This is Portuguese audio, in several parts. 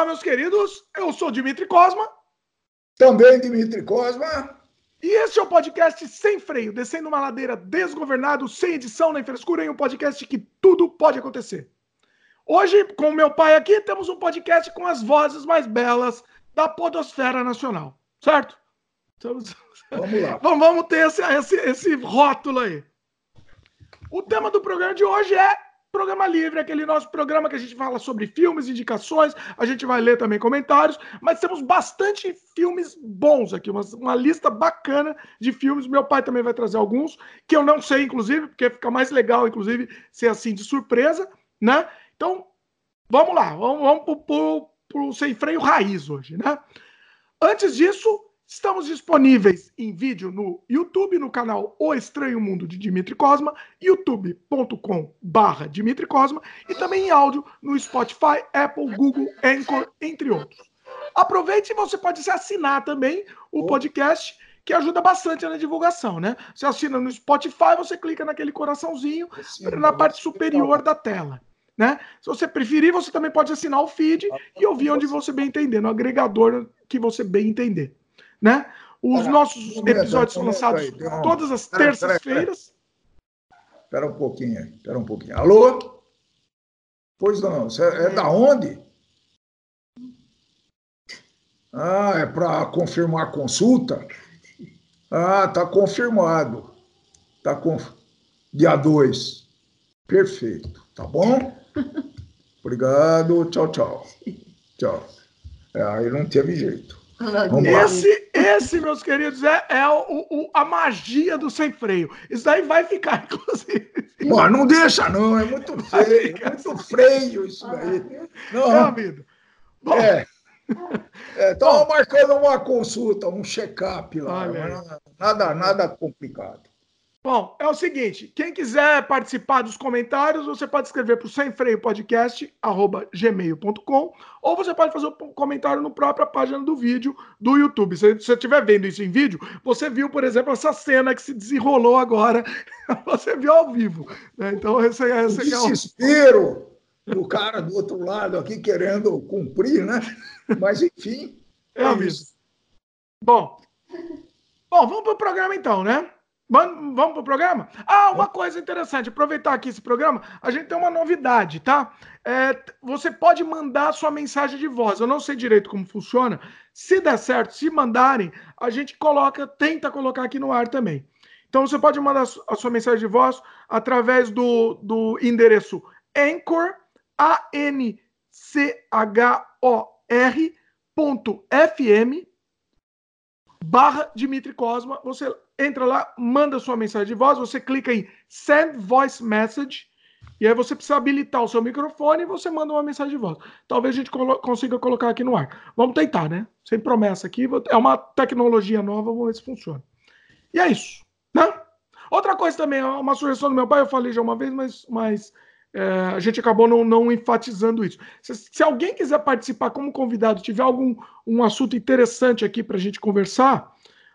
Olá, meus queridos. Eu sou Dimitri Cosma. Também Dimitri Cosma. E este é o podcast Sem Freio, descendo uma ladeira desgovernado, sem edição nem frescura, em um podcast que tudo pode acontecer. Hoje, com o meu pai aqui, temos um podcast com as vozes mais belas da podosfera nacional, certo? Vamos lá. vamos ter esse, esse, esse rótulo aí. O tema do programa de hoje é Programa Livre, aquele nosso programa que a gente fala sobre filmes, indicações, a gente vai ler também comentários, mas temos bastante filmes bons aqui, uma, uma lista bacana de filmes. Meu pai também vai trazer alguns, que eu não sei, inclusive, porque fica mais legal, inclusive, ser assim de surpresa, né? Então, vamos lá, vamos, vamos pro, pro, pro sem freio raiz hoje, né? Antes disso, Estamos disponíveis em vídeo no YouTube, no canal O Estranho Mundo de Dimitri Cosma, youtube.com barra Dimitri Cosma, e também em áudio no Spotify, Apple, Google, Anchor, entre outros. Aproveite e você pode se assinar também o podcast, que ajuda bastante na divulgação, né? Você assina no Spotify, você clica naquele coraçãozinho Sim, na parte superior da tela. Né? Se você preferir, você também pode assinar o feed e ouvir onde você bem entender, no agregador que você bem entender né? Os nossos episódios são lançados aí, todas as terças-feiras. Espera um pouquinho aí, espera um pouquinho. Alô? Pois não, você é da onde? Ah, é para confirmar a consulta? Ah, tá confirmado. Tá com dia 2. Perfeito, tá bom? Obrigado, tchau, tchau. Tchau. É, aí não teve jeito. Esse, esse, meus queridos, é, é o, o, a magia do sem freio. Isso daí vai ficar, inclusive. Mano, não deixa, não. É muito freio. É muito freio isso daí. Não, é, amigo. Bom, é. Estava é, marcando uma consulta, um check-up lá. Nada, nada complicado. Bom, é o seguinte: quem quiser participar dos comentários, você pode escrever para o Sem Freio Podcast, gmail.com, ou você pode fazer um comentário na própria página do vídeo do YouTube. Se você estiver vendo isso em vídeo, você viu, por exemplo, essa cena que se desenrolou agora. Você viu ao vivo. Né? Então, esse, esse o desespero do cara do outro lado aqui querendo cumprir, né? Mas, enfim. É, é isso. Bom, bom, vamos para o programa então, né? Vamos para o programa? Ah, uma coisa interessante, aproveitar aqui esse programa, a gente tem uma novidade, tá? É, você pode mandar sua mensagem de voz. Eu não sei direito como funciona. Se der certo, se mandarem, a gente coloca, tenta colocar aqui no ar também. Então você pode mandar a sua mensagem de voz através do, do endereço Anchor, A-N-C-H-O-R ponto FM barra Dimitri Cosma. Você entra lá, manda sua mensagem de voz, você clica em Send Voice Message, e aí você precisa habilitar o seu microfone e você manda uma mensagem de voz. Talvez a gente colo consiga colocar aqui no ar. Vamos tentar, né? Sem promessa aqui. É uma tecnologia nova, vamos ver se funciona. E é isso, né? Outra coisa também, uma sugestão do meu pai, eu falei já uma vez, mas, mas é, a gente acabou não, não enfatizando isso. Se, se, alguém quiser participar como convidado, tiver algum um assunto interessante aqui para a gente conversar,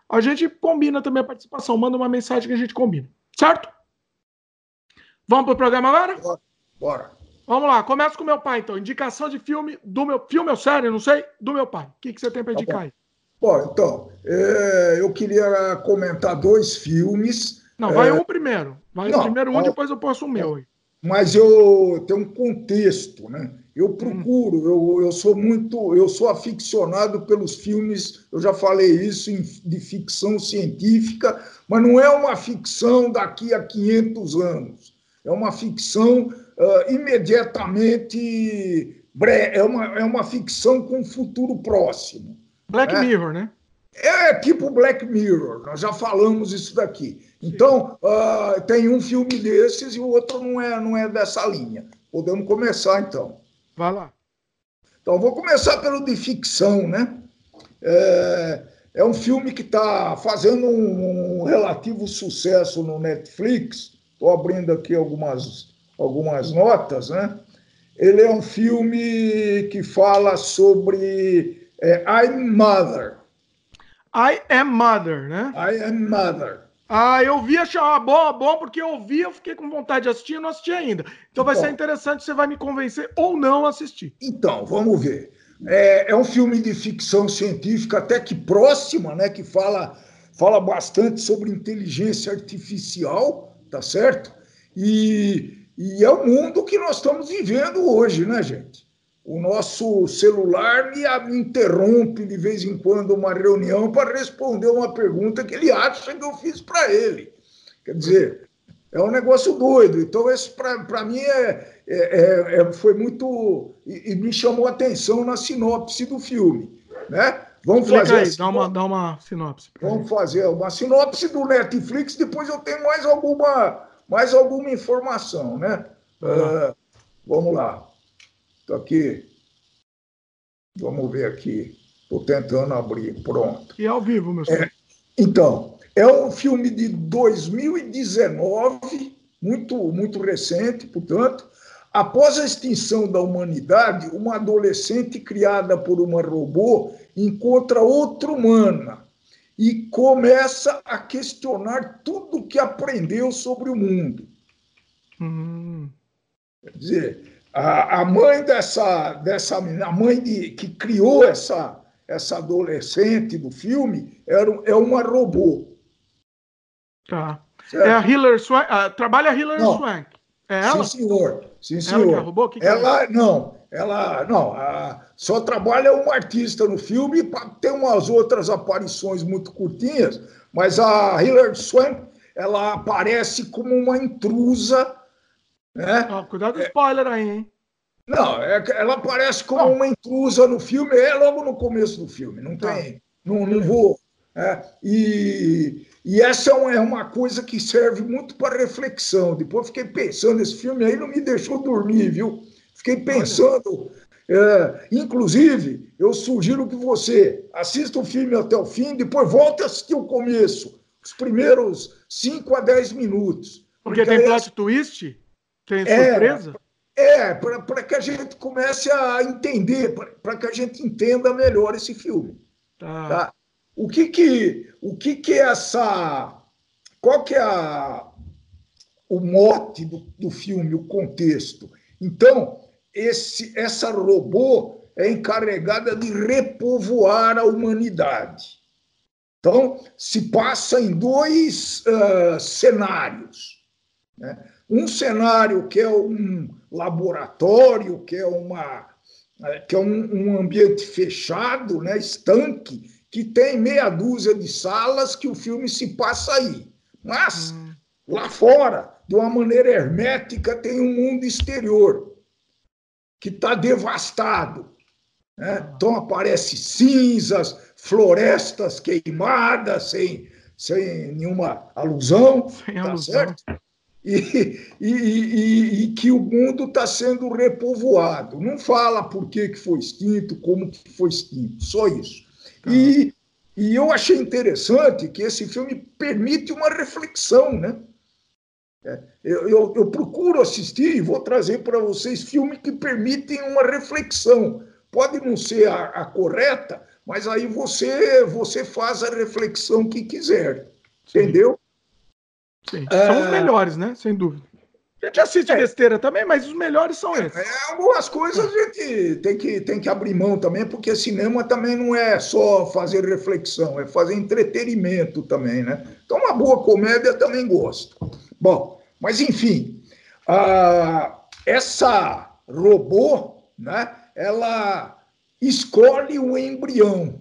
a gente combina também a participação. Manda uma mensagem que a gente combina. Certo? Vamos para o programa agora? Bora. Bora. Vamos lá, começa com o meu pai, então. Indicação de filme do meu. Filme ou série, não sei, do meu pai. O que, que você tem para tá indicar aí? Bom, então, é, eu queria comentar dois filmes. Não, vai é... um primeiro. Vai não, primeiro um, depois eu posto o meu aí mas eu tenho um contexto, né? Eu procuro, eu, eu sou muito, eu sou aficionado pelos filmes, eu já falei isso, de ficção científica, mas não é uma ficção daqui a 500 anos, é uma ficção uh, imediatamente, é uma, é uma ficção com futuro próximo. Black né? Mirror, né? É tipo Black Mirror, nós já falamos isso daqui. Então, uh, tem um filme desses e o outro não é, não é dessa linha. Podemos começar, então. Vai lá. Então, vou começar pelo de ficção, né? É, é um filme que está fazendo um, um, relativo sucesso no Netflix. Estou abrindo aqui algumas, algumas notas, né? Ele é um filme que fala sobre é, I'm Mother. I am Mother, né? I am Mother. Ah, eu vi, achei ah, bom, bom, porque eu vi, eu fiquei com vontade de assistir e não assisti ainda. Então vai ser interessante, você vai me convencer ou não a assistir. Então, vamos ver. É, é um filme de ficção científica até que próxima, né? Que fala, fala bastante sobre inteligência artificial, tá certo? E, e é o mundo que nós estamos vivendo hoje, né, gente? O nosso celular me interrompe de vez em quando uma reunião para responder uma pergunta que ele acha que eu fiz para ele. Quer dizer, é um negócio doido. Então, isso para mim é, é, é, é, foi muito. E, e, me chamou a atenção na sinopse do filme. Né? Vamos fazer. Aí, dá, uma, dá uma sinopse. Vamos fazer uma sinopse do Netflix, depois eu tenho mais alguma, mais alguma informação. Né? Uh, vamos lá. Estou aqui. Vamos ver aqui. Estou tentando abrir. Pronto. E ao vivo, meu senhor. É, então, é um filme de 2019, muito, muito recente, portanto. Após a extinção da humanidade, uma adolescente criada por uma robô encontra outra humana e começa a questionar tudo o que aprendeu sobre o mundo. Hum. Quer dizer, a, a mãe dessa, dessa a mãe de, que criou essa, essa adolescente do filme era, é uma robô. Tá. Certo. É a Hiller Swank. Trabalha a Hiller não. Swank. É ela? Sim, senhor. Sim, senhor. Ela, roubou? Que que ela é? não. Ela não. A, só trabalha uma artista no filme. Tem umas outras aparições muito curtinhas, mas a Hiller Swank ela aparece como uma intrusa. Né? Cuidado com o spoiler aí, hein? Não, é, ela aparece como uma intrusa no filme, é logo no começo do filme. Não tá. tem. Não, não vou. É, e, e essa é, é uma coisa que serve muito para reflexão. Depois fiquei pensando, esse filme aí não me deixou dormir, viu? Fiquei pensando. É, inclusive, eu sugiro que você assista o filme até o fim, depois volte a assistir o começo, os primeiros 5 a 10 minutos. Porque, porque tem plot twist? Tem é, surpresa? É, para que a gente comece a entender, para que a gente entenda melhor esse filme. Tá. tá? O que que, o que que é essa... Qual que é a, o mote do, do filme, o contexto? Então, esse, essa robô é encarregada de repovoar a humanidade. Então, se passa em dois uh, cenários. Né? Um cenário que é um laboratório, que é, uma, que é um, um ambiente fechado, né? estanque, que tem meia dúzia de salas que o filme se passa aí. Mas, hum. lá fora, de uma maneira hermética, tem um mundo exterior que está devastado. Né? Então, aparecem cinzas, florestas queimadas, sem, sem nenhuma alusão. Sem tá alusão. Certo? E, e, e, e, que o mundo está sendo repovoado. Não fala por que, que foi extinto, como que foi extinto, só isso. E, e eu achei interessante que esse filme permite uma reflexão, né? É, eu, eu, eu, procuro assistir e vou trazer para vocês filmes que permitem uma reflexão. Pode não ser a, a, correta, mas aí você você faz a reflexão que quiser. Entendeu? Sim. São os é. melhores, né? Sem dúvida. A gente assiste é. besteira também, mas os melhores são esses. É, algumas coisas a gente tem que, tem que abrir mão também, porque cinema também não é só fazer reflexão, é fazer entretenimento também, né? Então, uma boa comédia também gosto. Bom, mas enfim, a, essa robô, né? Ela escolhe o embrião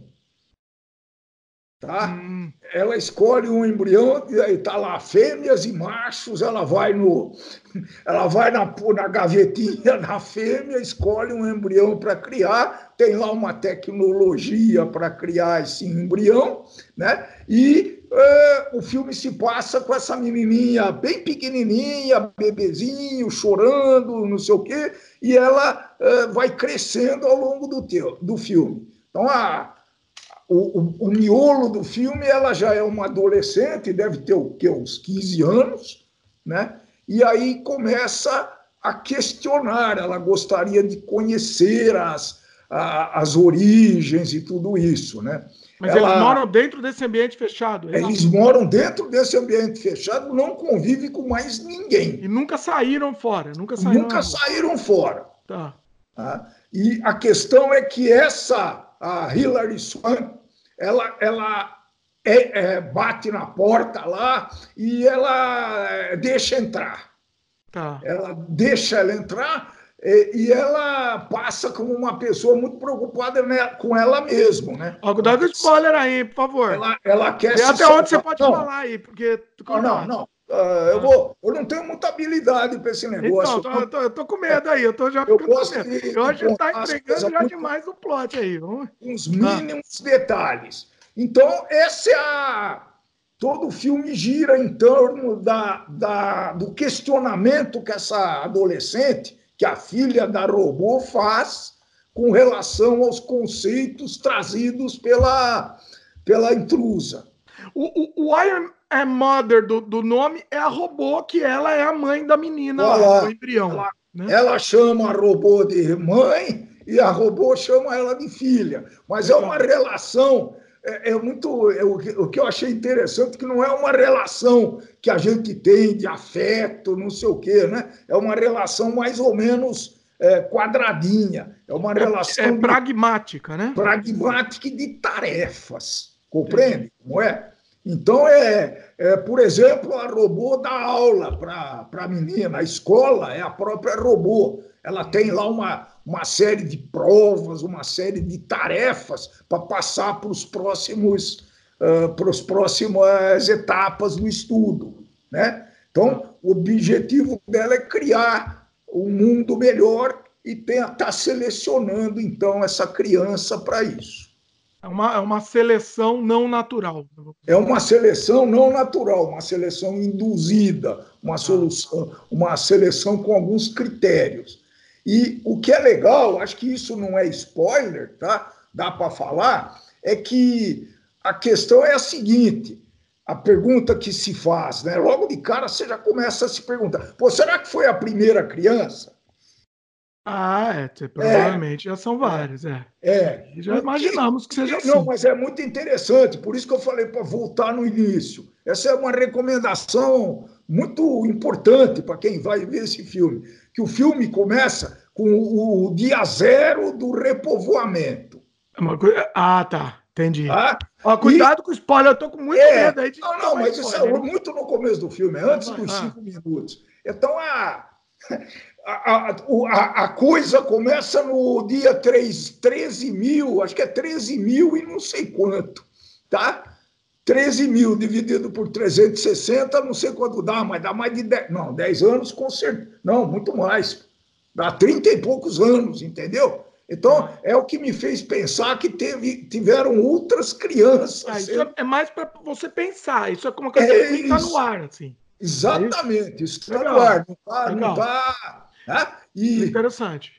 Tá? Hum. Ela escolhe um embrião, e aí tá lá fêmeas e machos, ela vai no ela vai na, na gavetinha da fêmea, escolhe um embrião para criar, tem lá uma tecnologia para criar esse embrião, né? E é, o filme se passa com essa menininha bem pequenininha, bebezinho, chorando, não sei o quê, e ela é, vai crescendo ao longo do, teu, do filme. Então, a, o, o, o, miolo do filme, ela já é uma adolescente, deve ter o quê? uns 15 anos, né? E aí começa a questionar, ela gostaria de conhecer as, a, as origens e tudo isso, né? Mas ela, eles moram dentro desse ambiente fechado. É eles moram dentro desse ambiente fechado, não convivem com mais ninguém. E nunca saíram fora, nunca saíram. Nunca saíram fora. Tá. Tá? E a questão é que essa, a Hilary Swank, ela, ela é, é, bate na porta lá e ela é, deixa entrar. Tá. Ela deixa ela entrar e, e, ela passa como uma pessoa muito preocupada né, com ela mesma, né? Dá um spoiler aí, por favor. Ela, ela quer e até onde você pode não. falar aí, porque... Não, não, não. Uh, eu, vou, eu não tenho muita habilidade para esse negócio. Então, eu, tô, eu tô com medo aí, eu tô já eu gosto com medo. De, Hoje está entregando já demais o plot aí. Vamos... Uns mínimos ah. detalhes. Então, esse é a. Todo o filme gira em torno da, da, do questionamento que essa adolescente, que a filha da robô, faz com relação aos conceitos trazidos pela, pela intrusa. O, o, o Iron é Mother do, do nome é a robô, que ela é a mãe da menina lá, do embrião. Ela, né? ela chama a robô de mãe e a robô chama ela de filha. Mas é uma relação. É, é muito. É, o, que, o que eu achei interessante que não é uma relação que a gente tem de afeto, não sei o quê, né? É uma relação mais ou menos é, quadradinha. É uma é, relação. É, pragmática, né? Pragmática e de tarefas. Compreende? Não é? Então, é, é, por exemplo, a robô dá aula para a menina. A escola é a própria robô. Ela tem lá uma, uma série de provas, uma série de tarefas para passar para os próximos uh, para as próximas etapas do estudo, né? Então, o objetivo dela é criar um mundo melhor e estar tá selecionando então essa criança para isso. É uma, é uma seleção não natural. É uma seleção não natural, uma seleção induzida, uma, ah. solução, uma seleção com alguns critérios. E o que é legal, acho que isso não é spoiler, tá? Dá para falar, é que a questão é a seguinte: a pergunta que se faz, né? Logo de cara você já começa a se perguntar: pô, será que foi a primeira criança? Ah, é, provavelmente é, já são vários, é. É. já imaginamos que seja assim. Não, mas é muito interessante, por isso que eu falei para voltar no início. Essa é uma recomendação muito importante para quem vai ver esse filme. Que o filme começa com o dia zero do repovoamento. É ah, tá. Entendi. Ah, Ó, cuidado e... com o spoiler, eu tô com muito é, medo aí de. Não, não, mas spoiler. isso é muito no começo do filme, é antes dos ah. cinco minutos. Então, a a, a, a, coisa começa no dia 3, 13 mil, acho que é 13 mil e não sei quanto, tá? 13 mil dividido por 360, não sei quanto dá, mas dá mais de 10, não, 10 anos com certeza, não, muito mais, dá 30 e poucos anos, entendeu? Então, é o que me fez pensar que teve, tiveram outras crianças. Ah, isso é, é mais para você pensar, isso é como que é que está no ar, assim. Exatamente, isso está no ar, não está, tá né? E, Interessante.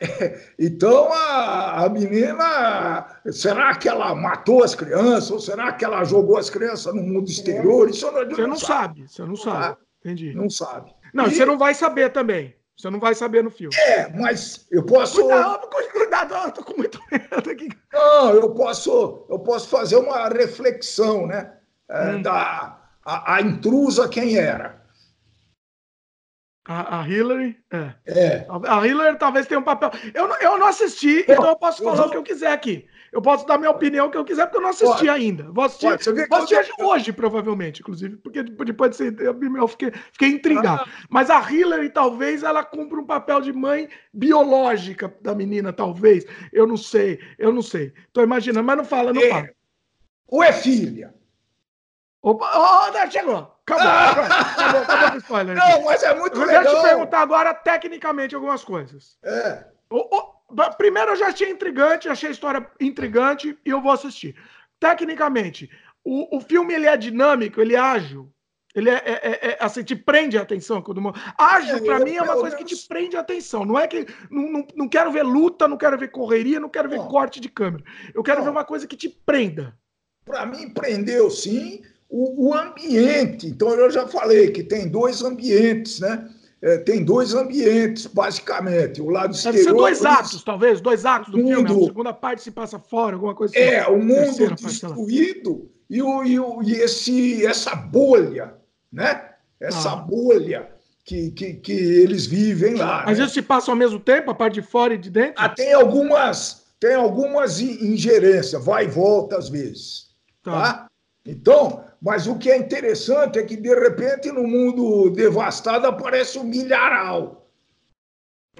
então a, a menina, será que ela matou as crianças ou será que ela jogou as crianças no mundo exterior? Isso não, você não, sabe. sabe. Você não sabe. Ah, Entendi. Não sabe. Não, e... você não vai saber também. Você não vai saber no filme. É, mas eu posso. Cuidado, cuidado, eu tô com muito medo aqui. Não, eu posso, eu posso fazer uma reflexão, né? É, hum. Da a, a intrusa quem era. A, a Hillary, é. é. A, Hillary talvez tenha um papel. Eu, eu não assisti, Pô, então eu posso falar eu o que eu quiser aqui. Eu posso dar minha opinião que eu quiser, porque eu não assisti Pode. ainda. Vou assistir, vou assistir hoje, provavelmente, inclusive, porque depois de ser, eu fiquei, fiquei intrigado. Ah. Mas a Hillary, talvez, ela cumpra um papel de mãe biológica da menina, talvez. Eu não sei, eu não sei. Tô imaginando, mas não fala, não é. fala. Ou é filha? Opa, oh, chegou. Acabou, acabou, acabou, com spoiler. Não, mas é muito legal. Eu te perguntar agora, tecnicamente, algumas coisas. É. O, o, primeiro, eu já achei intrigante, achei a história intrigante e eu vou assistir. Tecnicamente, o, o filme ele é dinâmico, ele é ágil. Ele é, é, é, é assim, te prende a atenção. Quando... Ágil, é, para mim, é uma coisa que te prende a atenção. Não é que. Não, não, não quero ver luta, não quero ver correria, não quero ver corte de câmera. Eu quero ver uma coisa que te prenda. Para mim, prendeu sim o, o, ambiente. Então, eu já falei que tem dois ambientes, né? É, tem dois ambientes, basicamente. O lado exterior. Deve ser dois atos, talvez, dois atos do mundo, filme. A segunda parte se passa fora, alguma coisa assim. É, o mundo destruído e, o, e, o, e esse, essa bolha, né? Essa ah. bolha que, que, que eles vivem lá. Mas né? eles se passam ao mesmo tempo, a parte de fora e de dentro? Ah, tem algumas, tem algumas ingerências, vai e volta às vezes. Tá. tá? Então, mas o que é interessante é que, de repente, no mundo devastado aparece o um milharal.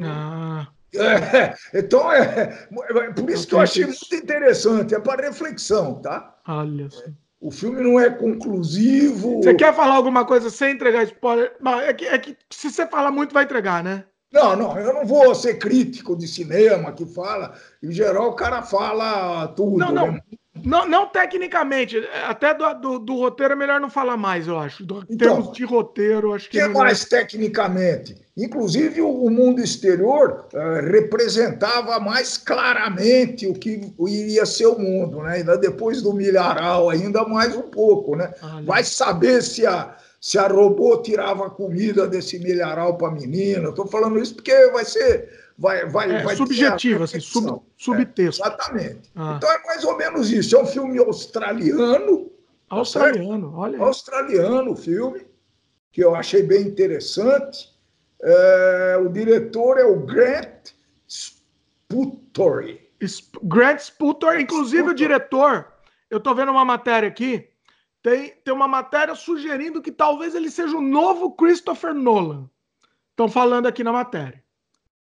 Ah. É, então, é, é por isso que eu achei muito interessante, é para reflexão, tá? Olha só. O filme não é conclusivo. Você quer falar alguma coisa sem entregar spoiler? É que, é que se você falar muito, vai entregar, né? Não, não, eu não vou ser crítico de cinema que fala. Em geral, o cara fala tudo. Não, não. Né? Não, não tecnicamente, até do, do, do, roteiro é melhor não falar mais, eu acho. Do, então, termos de roteiro, acho que. que mais tecnicamente? Inclusive, o, o mundo exterior uh, representava mais claramente o que iria ser o mundo, né? Ainda depois do milharal, ainda mais um pouco, né? Vai saber se a, se a robô tirava comida desse milharal para a menina. Estou falando isso porque vai ser vai, vai, é, vai subjetivo, assim, sub, subtexto. É, exatamente. Ah. Então é mais ou menos isso. É um filme australiano. Australiano, olha. Aí. Australiano o filme, que eu achei bem interessante. É, o diretor é o Grant Sputtori. Grant Sputtori, inclusive o diretor, eu estou vendo uma matéria aqui, tem, tem uma matéria sugerindo que talvez ele seja o novo Christopher Nolan. Estão falando aqui na matéria.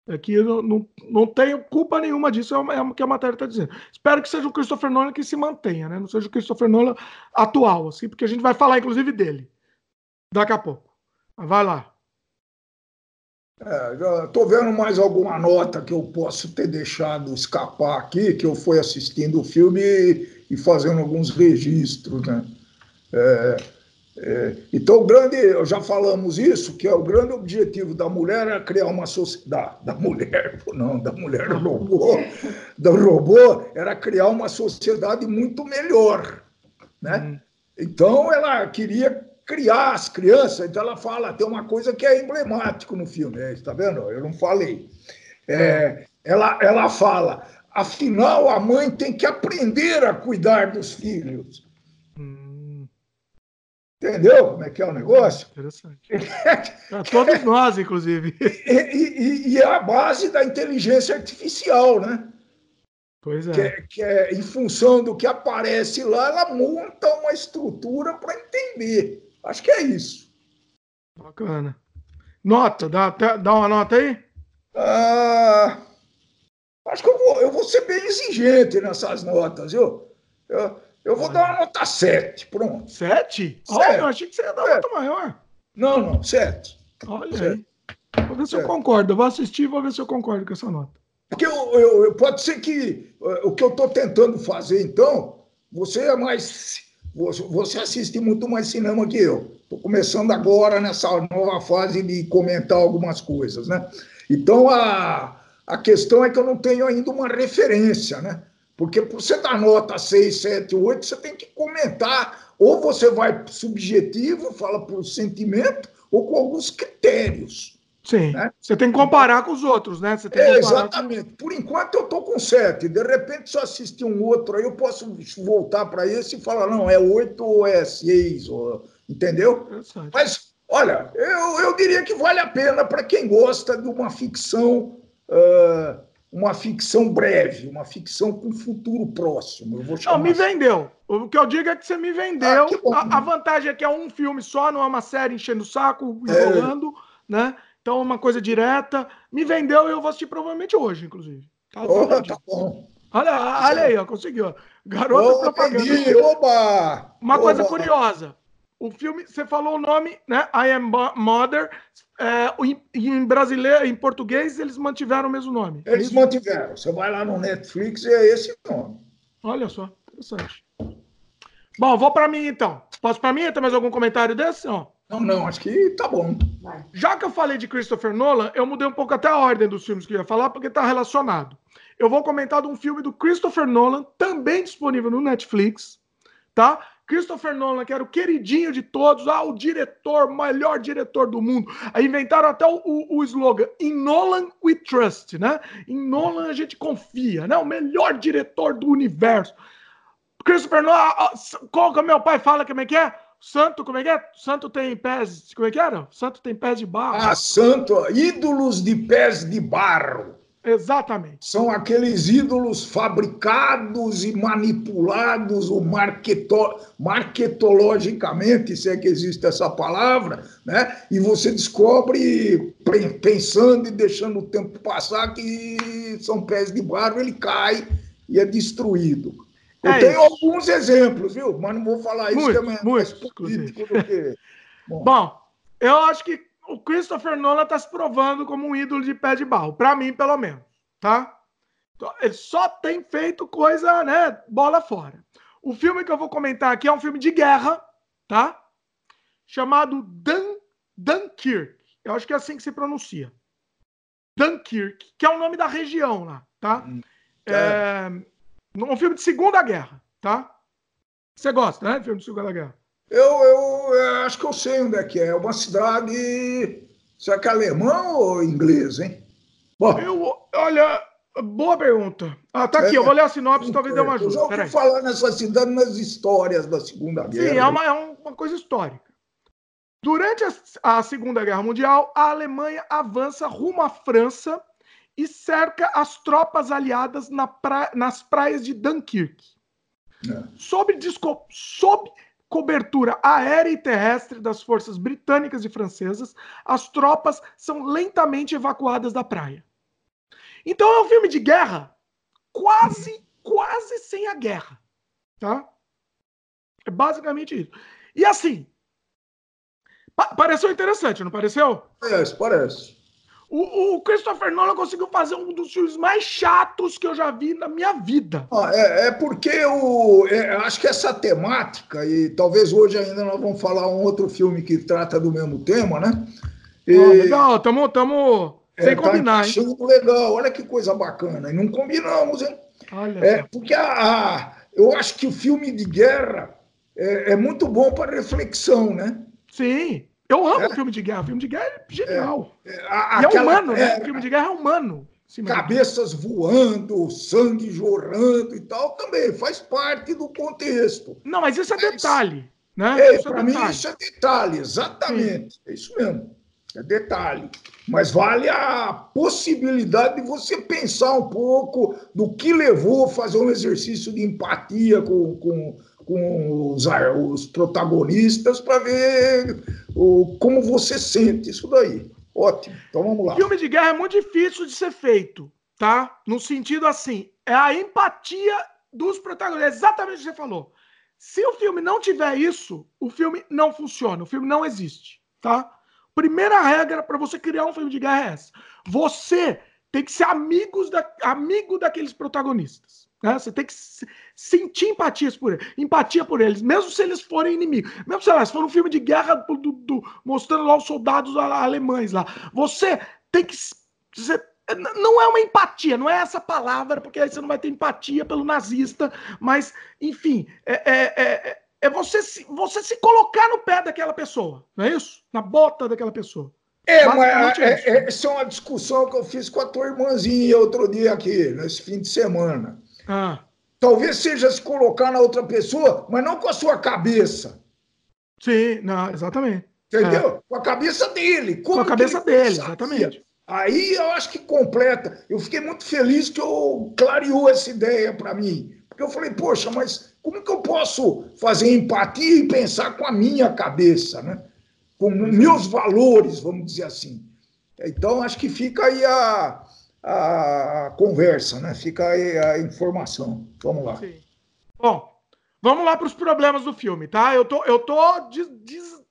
É não, não, não tenho culpa nenhuma disso, é, é o que a matéria está dizendo. Espero que seja o Christopher Nolan que se mantenha, né? Não seja o Christopher Nolan atual, assim, porque a gente vai falar, inclusive, dele daqui a pouco. Vai lá. É, Estou vendo mais alguma nota que eu posso ter deixado escapar aqui, que eu fui assistindo o filme e, e fazendo alguns registros, né? É, é, então, o grande, já falamos isso, que é o grande objetivo da mulher é criar uma sociedade. Da, mulher, não, da mulher do robô, do robô, era criar uma sociedade muito melhor. Né? Uhum. Então, ela queria criar as crianças, então ela fala, tem uma coisa que é emblemático no filme, está é, vendo? Eu não falei. É, ela, ela fala, afinal, a mãe tem que aprender a cuidar dos filhos. Entendeu como é que é o negócio? Interessante. Para todos nós, inclusive. E, e, e, é a base da inteligência artificial, né? Pois é. Que, é. que é. Em função do que aparece lá, ela monta uma estrutura para entender. Acho que é isso. Bacana. Nota, dá, dá uma nota aí? Ah, acho que eu vou, eu vou ser bem exigente nessas notas, viu? Eu, eu vou dar uma nota 7, pronto. 7? Olha, eu achei que você ia dar uma nota maior. Não, não, 7. Olha sete. aí. Vou ver se eu concordo. Eu vou assistir e vou ver se eu concordo com essa nota. Porque eu, eu, eu pode ser que o que eu estou tentando fazer, então, você é mais. Você assiste muito mais cinema que eu. Estou começando agora nessa nova fase de comentar algumas coisas, né? Então a, a questão é que eu não tenho ainda uma referência, né? Porque para você dar nota 6, 7, 8, você tem que comentar. Ou você vai subjetivo, fala por sentimento, ou com alguns critérios. Sim. Né? Você tem que comparar com os outros, né? Você tem é, exatamente. Com... Por enquanto eu estou com 7. De repente, se eu assistir um outro aí, eu posso voltar para esse e falar, não, é 8 ou é 6, ou... entendeu? Mas, olha, eu, eu diria que vale a pena para quem gosta de uma ficção. Uh, uma ficção breve, uma ficção com futuro próximo. Eu vou chamar não, me assim. vendeu. O que eu digo é que você me vendeu. Ah, a, a, vantagem é que é um filme só, não é uma série enchendo o saco, é. enrolando, é. né? Então, é uma coisa direta. Me vendeu e eu vou assistir provavelmente hoje, inclusive. Tá, oh, tá bom. Olha, olha aí, ó, conseguiu. Garoto oh, propaganda. Entendi. Oba! Uma Oba! coisa curiosa. O filme, você falou o nome, né? I Am Mother. É, em, brasileiro, em português, eles mantiveram o mesmo nome. É eles mantiveram. Você vai lá no Netflix e é esse nome. Olha só, interessante. Bom, vou para mim então. Posso para mim? Tem mais algum comentário desse? Ó. Não, não, acho que tá bom. Já que eu falei de Christopher Nolan, eu mudei um pouco até a ordem dos filmes que eu ia falar, porque tá relacionado. Eu vou comentar de um filme do Christopher Nolan, também disponível no Netflix, tá? Christopher Nolan, que era o queridinho de todos, ah, o diretor, melhor diretor do mundo. Aí inventaram até o, o, o slogan: In Nolan we trust, né? Em Nolan a gente confia, né? O melhor diretor do universo. Christopher Nolan, qual que meu pai fala como é que é? Santo, como é que é? Santo tem pés. Como é que era? Santo tem pés de barro. Ah, santo, ídolos de pés de barro. Exatamente. São aqueles ídolos fabricados e manipulados o marketo, marketologicamente, se é que existe essa palavra, né? e você descobre, pensando e deixando o tempo passar, que são pés de barro, ele cai e é destruído. Eu é tenho isso. alguns exemplos, viu? Mas não vou falar isso, muito, que é mais político do que. Bom. Bom, eu acho que o Christopher Nolan está se provando como um ídolo de pé de barro, para mim, pelo menos, tá? Ele só tem feito coisa, né, bola fora. O filme que eu vou comentar aqui é um filme de guerra, tá? Chamado Dun Dunkirk. Eu acho que é assim que se pronuncia. Dunkirk, que é o nome da região lá, tá? Hum, é... é um filme de Segunda Guerra, tá? Você gosta, né? Filme de Segunda Guerra. Eu, eu, eu, acho que eu sei onde é que é. É uma cidade. Será que é alemã ou inglês, hein? Bom. Eu, olha, boa pergunta. Ah, tá aqui, é, eu vou ler a sinopse, talvez dê uma ajuda. Eu já ouvi falar nessa cidade nas histórias da Segunda Guerra. Sim, é uma, é uma coisa histórica. Durante a, a Segunda Guerra Mundial, a Alemanha avança rumo à França e cerca as tropas aliadas na pra, nas praias de Dunkirk. É. Sob, sob cobertura aérea e terrestre das forças britânicas e francesas, as tropas são lentamente evacuadas da praia. Então é um filme de guerra, quase, quase sem a guerra, tá? É basicamente isso. E assim, pa pareceu interessante, não pareceu? Parece, parece. O, o, Christopher Nolan conseguiu fazer um dos filmes mais chatos que eu já vi na minha vida. Ah, é, é, porque o, é, acho que essa temática, e talvez hoje ainda nós vamos falar um outro filme que trata do mesmo tema, né? E, oh, legal, estamos tamo é, sem tá combinar, hein? legal, olha que coisa bacana. E não combinamos, hein? Olha é, porque a, a, eu acho que o filme de guerra é, é muito bom para reflexão, né? Sim. Eu amo é. filme de guerra. Filme de guerra é genial. É, é, a, e é humano, né? É, filme de guerra é humano. Cabeças voando, sangue jorrando e tal, também faz parte do contexto. Não, mas isso é detalhe. Né? É, para mim isso é detalhe, exatamente. Sim. É isso mesmo. É detalhe. Mas vale a possibilidade de você pensar um pouco do que levou a fazer um exercício de empatia com, com, com os, os protagonistas para ver o, como você sente isso daí. Ótimo. Então vamos lá. Filme de guerra é muito difícil de ser feito, tá? No sentido assim, é a empatia dos protagonistas. Exatamente o que você falou. Se o filme não tiver isso, o filme não funciona, o filme não existe, tá? Primeira regra para você criar um filme de guerra é essa. Você tem que ser amigos da, amigo daqueles protagonistas. Né? Você tem que sentir empatias por eles, empatia por eles, mesmo se eles forem inimigos. Mesmo se elas for um filme de guerra do, do, mostrando lá os soldados alemães lá. Você tem que. Você, não é uma empatia, não é essa palavra, porque aí você não vai ter empatia pelo nazista, mas, enfim, é, é, é, é você, se, você se colocar no pé daquela pessoa, não é isso? Na bota daquela pessoa. É, mas é, é, essa é uma discussão que eu fiz com a tua irmãzinha outro dia aqui, nesse fim de semana. Ah. Talvez seja se colocar na outra pessoa, mas não com a sua cabeça. Sim, não, exatamente. Entendeu? É. Com a cabeça dele. com a cabeça dele, exatamente. Aí eu acho que completa. Eu fiquei muito feliz que eu clareou essa ideia para mim. Porque eu falei, poxa, mas como que eu posso fazer empatia e pensar com a minha cabeça, né? Com meus valores, vamos dizer assim. Então, acho que fica aí a, a conversa, né? Fica aí a informação. Vamos lá. Sim. Bom, vamos lá para os problemas do filme, tá? Eu tô, eu tô des, des,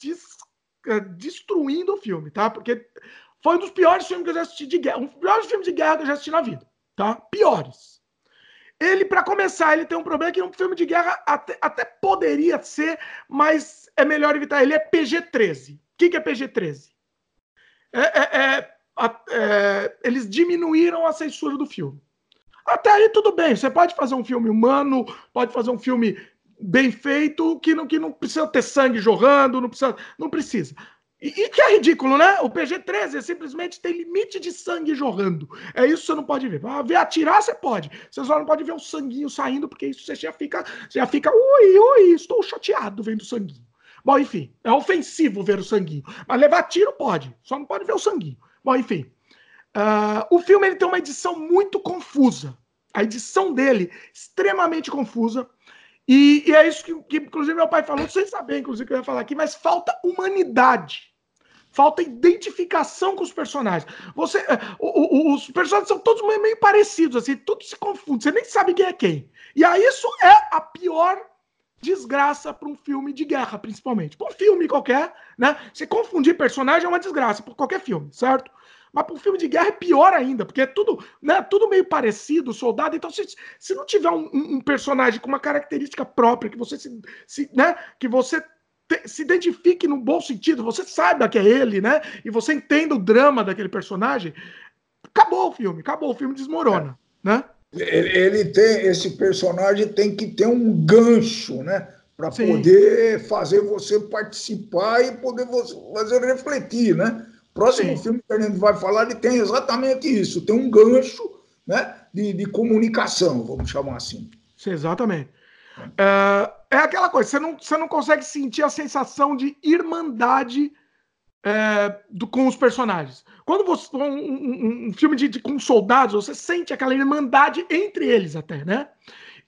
des, é, destruindo o filme, tá? Porque foi um dos piores filmes que eu já assisti de guerra, um dos piores filmes de guerra que eu já assisti na vida, tá? Piores. Ele, para começar, ele tem um problema que um filme de guerra até, até poderia ser, mas é melhor evitar. Ele é PG-13. O que, que é PG-13? É, é, é a, é, eles diminuíram a censura do filme. Até aí tudo bem, você pode fazer um filme humano, pode fazer um filme bem feito, que não, que não precisa ter sangue jorrando, não precisa. Não precisa. E, e, que é ridículo, né? O PG-13 simplesmente tem limite de sangue jorrando. É isso que você não pode ver. Ver atirar, você pode. Você só não pode ver o sanguinho saindo, porque isso você já fica, já fica, ui, ui, estou chateado vendo o sanguinho. Bom, enfim, é ofensivo ver o sanguinho. Mas levar tiro pode, só não pode ver o sanguinho. Bom, enfim. Uh, o filme ele tem uma edição muito confusa. A edição dele, extremamente confusa. E, e é isso que, que, inclusive, meu pai falou, sem saber, inclusive, que eu ia falar aqui, mas falta humanidade. Falta identificação com os personagens. Você, eh, o, o, os personagens são todos meio, parecidos, assim, tudo se confunde, você nem sabe quem é quem. E aí isso é a pior desgraça para um filme de guerra, principalmente. Para um filme qualquer, né? Se confundir personagem é uma desgraça para qualquer filme, certo? Mas para um filme de guerra é pior ainda, porque é tudo, né, tudo meio parecido, soldado. Então, se, se não tiver um, um personagem com uma característica própria, que você se, se né, que você te, se identifique no bom sentido, você saiba que é ele, né? E você entenda o drama daquele personagem, acabou o filme, acabou, o filme desmorona, é. né? Ele tem esse personagem tem que ter um gancho, né? Para poder fazer você participar e poder fazer refletir, né? Próximo Sim. filme que a gente vai falar, ele tem exatamente isso, tem um gancho né, de, de comunicação, vamos chamar assim. Exatamente. É, é aquela coisa, você não, você não consegue sentir a sensação de irmandade é, do, com os personagens. Quando você um, um, um filme de, de, com soldados, você sente aquela irmandade entre eles até, né?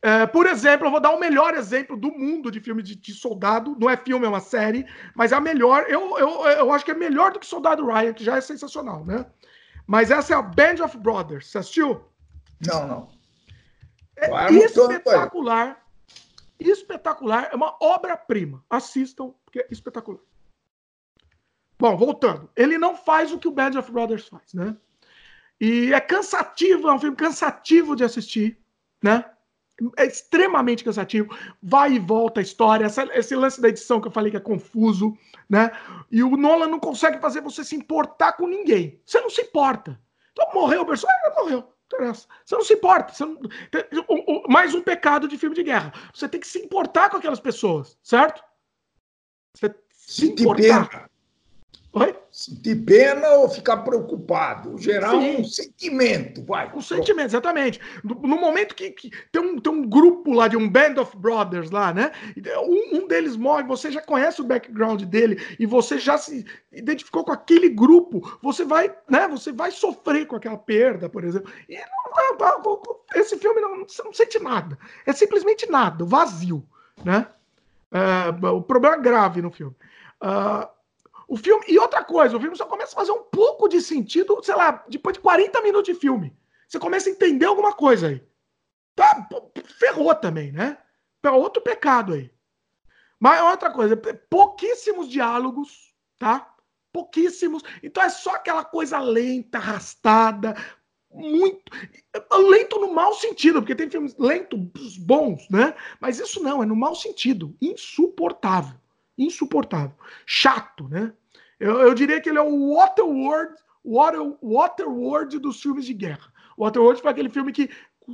É, por exemplo, eu vou dar o melhor exemplo do mundo de filme de, de, soldado. Não é filme, é uma série, mas é a melhor. Eu, eu, eu acho que é melhor do que Soldado Ryan, que já é sensacional, né? Mas essa é a Band of Brothers. Você assistiu? Não, não. É espetacular. Espetacular. É uma obra-prima. Assistam, porque é espetacular. Bom, voltando. Ele não faz o que o Band of Brothers faz, né? E é cansativo, é um filme cansativo de assistir, né? é extremamente cansativo, vai e volta a história, essa, esse lance da edição que eu falei que é confuso, né? E o Nolan não consegue fazer você se importar com ninguém. Você não se importa. Então morreu o personagem, ah, morreu. Você não se importa. Você não... Mais um pecado de filme de guerra. Você tem que se importar com aquelas pessoas, certo? Você se importar. Oi? Sentir pena ou ficar preocupado? Gerar Sim. um sentimento, vai. Um sentimento, exatamente. No, momento que, que, tem, um, tem um grupo lá de um Band of Brothers lá, né? Um, um, deles morre, você já conhece o background dele e você já se identificou com aquele grupo, você vai, né? Você vai sofrer com aquela perda, por exemplo. E não, esse filme não, você não sente nada. É simplesmente nada, vazio, né? É, o problema é grave no filme. Uh, o filme. E outra coisa, o filme só começa a fazer um pouco de sentido, sei lá, depois de 40 minutos de filme. Você começa a entender alguma coisa aí. Tá, ferrou também, né? É outro pecado aí. Mas outra coisa, pouquíssimos diálogos, tá? Pouquíssimos. Então é só aquela coisa lenta, arrastada, muito. Lento no mau sentido, porque tem filmes lentos bons, né? Mas isso não, é no mau sentido. Insuportável insuportável. Chato, né? Eu, eu diria que ele é o Waterworld, Water, Waterworld dos filmes de guerra. Waterworld foi aquele filme que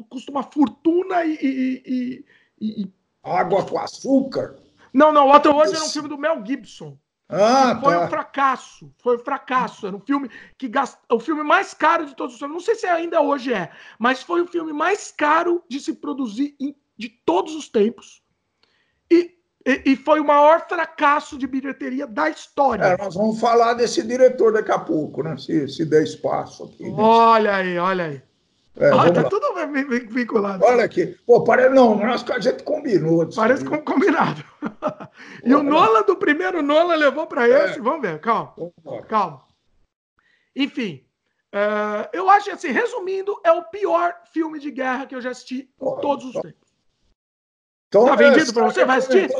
custa uma fortuna e, e, e, e... Água com açúcar? Não, não, Waterworld era um filme do Mel Gibson. Ah, foi tá. um fracasso. Foi um fracasso. Era um filme que gasta, o filme mais caro de todos os filmes. Não sei se ainda hoje é, mas foi o filme mais caro de se produzir em, de todos os tempos. E e, e, foi o maior fracasso de bilheteria da história. É, nós vamos falar desse diretor daqui a pouco, né? Se, se der espaço aqui. Né? Olha aí, olha aí. É, ah, tá lá. tudo vinculado. Olha aqui. Pô, parece, não, que a gente combinou. Parece como combinado. e o Nola do primeiro Nola levou para é. esse. É. Vamos ver, calma. Calma. Enfim, uh, eu acho assim, resumindo, é o pior filme de guerra que eu já assisti em todos os tempos. Então, tá vendido para você? Vai tá assistir?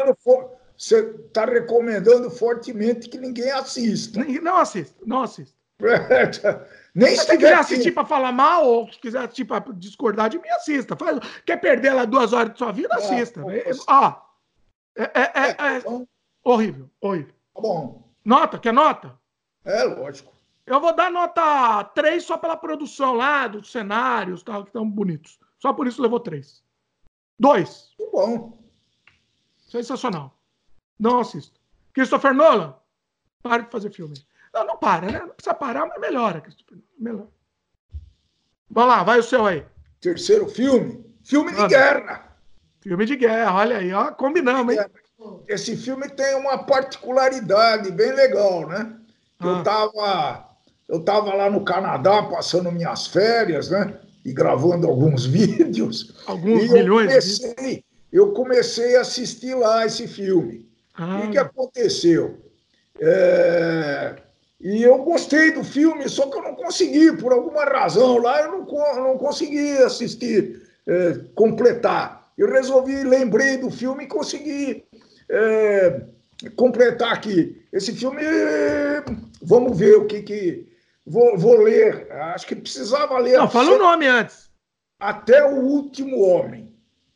Você está recomendando fortemente que ninguém assista. Nem não assista, não assista. Nem se, quiser assistir para falar mal ou se quiser assistir para discordar de mim, assista. Faz... Quer perder lá duas horas de sua vida, ah, assista. É, é, é, é, é então. horrível, horrível. Tá bom. Nota, quer nota? É, lógico. Eu vou dar nota 3 só pela produção lá, dos cenários tal, que estão bonitos. Só por isso levou 3. 2 bom. Sensacional. Não assisto. Christopher Nolan? Para de fazer filme. Não, não para, né? Não precisa parar, mas melhora. Melhor. Vamos lá, vai o seu aí. Terceiro filme. Filme de guerra. Filme de guerra, olha aí, ó, combinamos, hein? Esse filme tem uma particularidade bem legal, né? Ah. Eu tava, eu tava lá no Canadá passando minhas férias, né? E gravando alguns vídeos. Alguns milhões. Comecei, eu comecei a assistir lá esse filme. Ah. O que aconteceu? É, e eu gostei do filme, só que eu não consegui, por alguma razão lá, eu não, não consegui assistir, é, completar. Eu resolvi, lembrei do filme e consegui é, completar aqui. Esse filme, vamos ver o que que. Vou, vou ler, acho que precisava ler. Não, fala o nome antes. Até o Último Homem.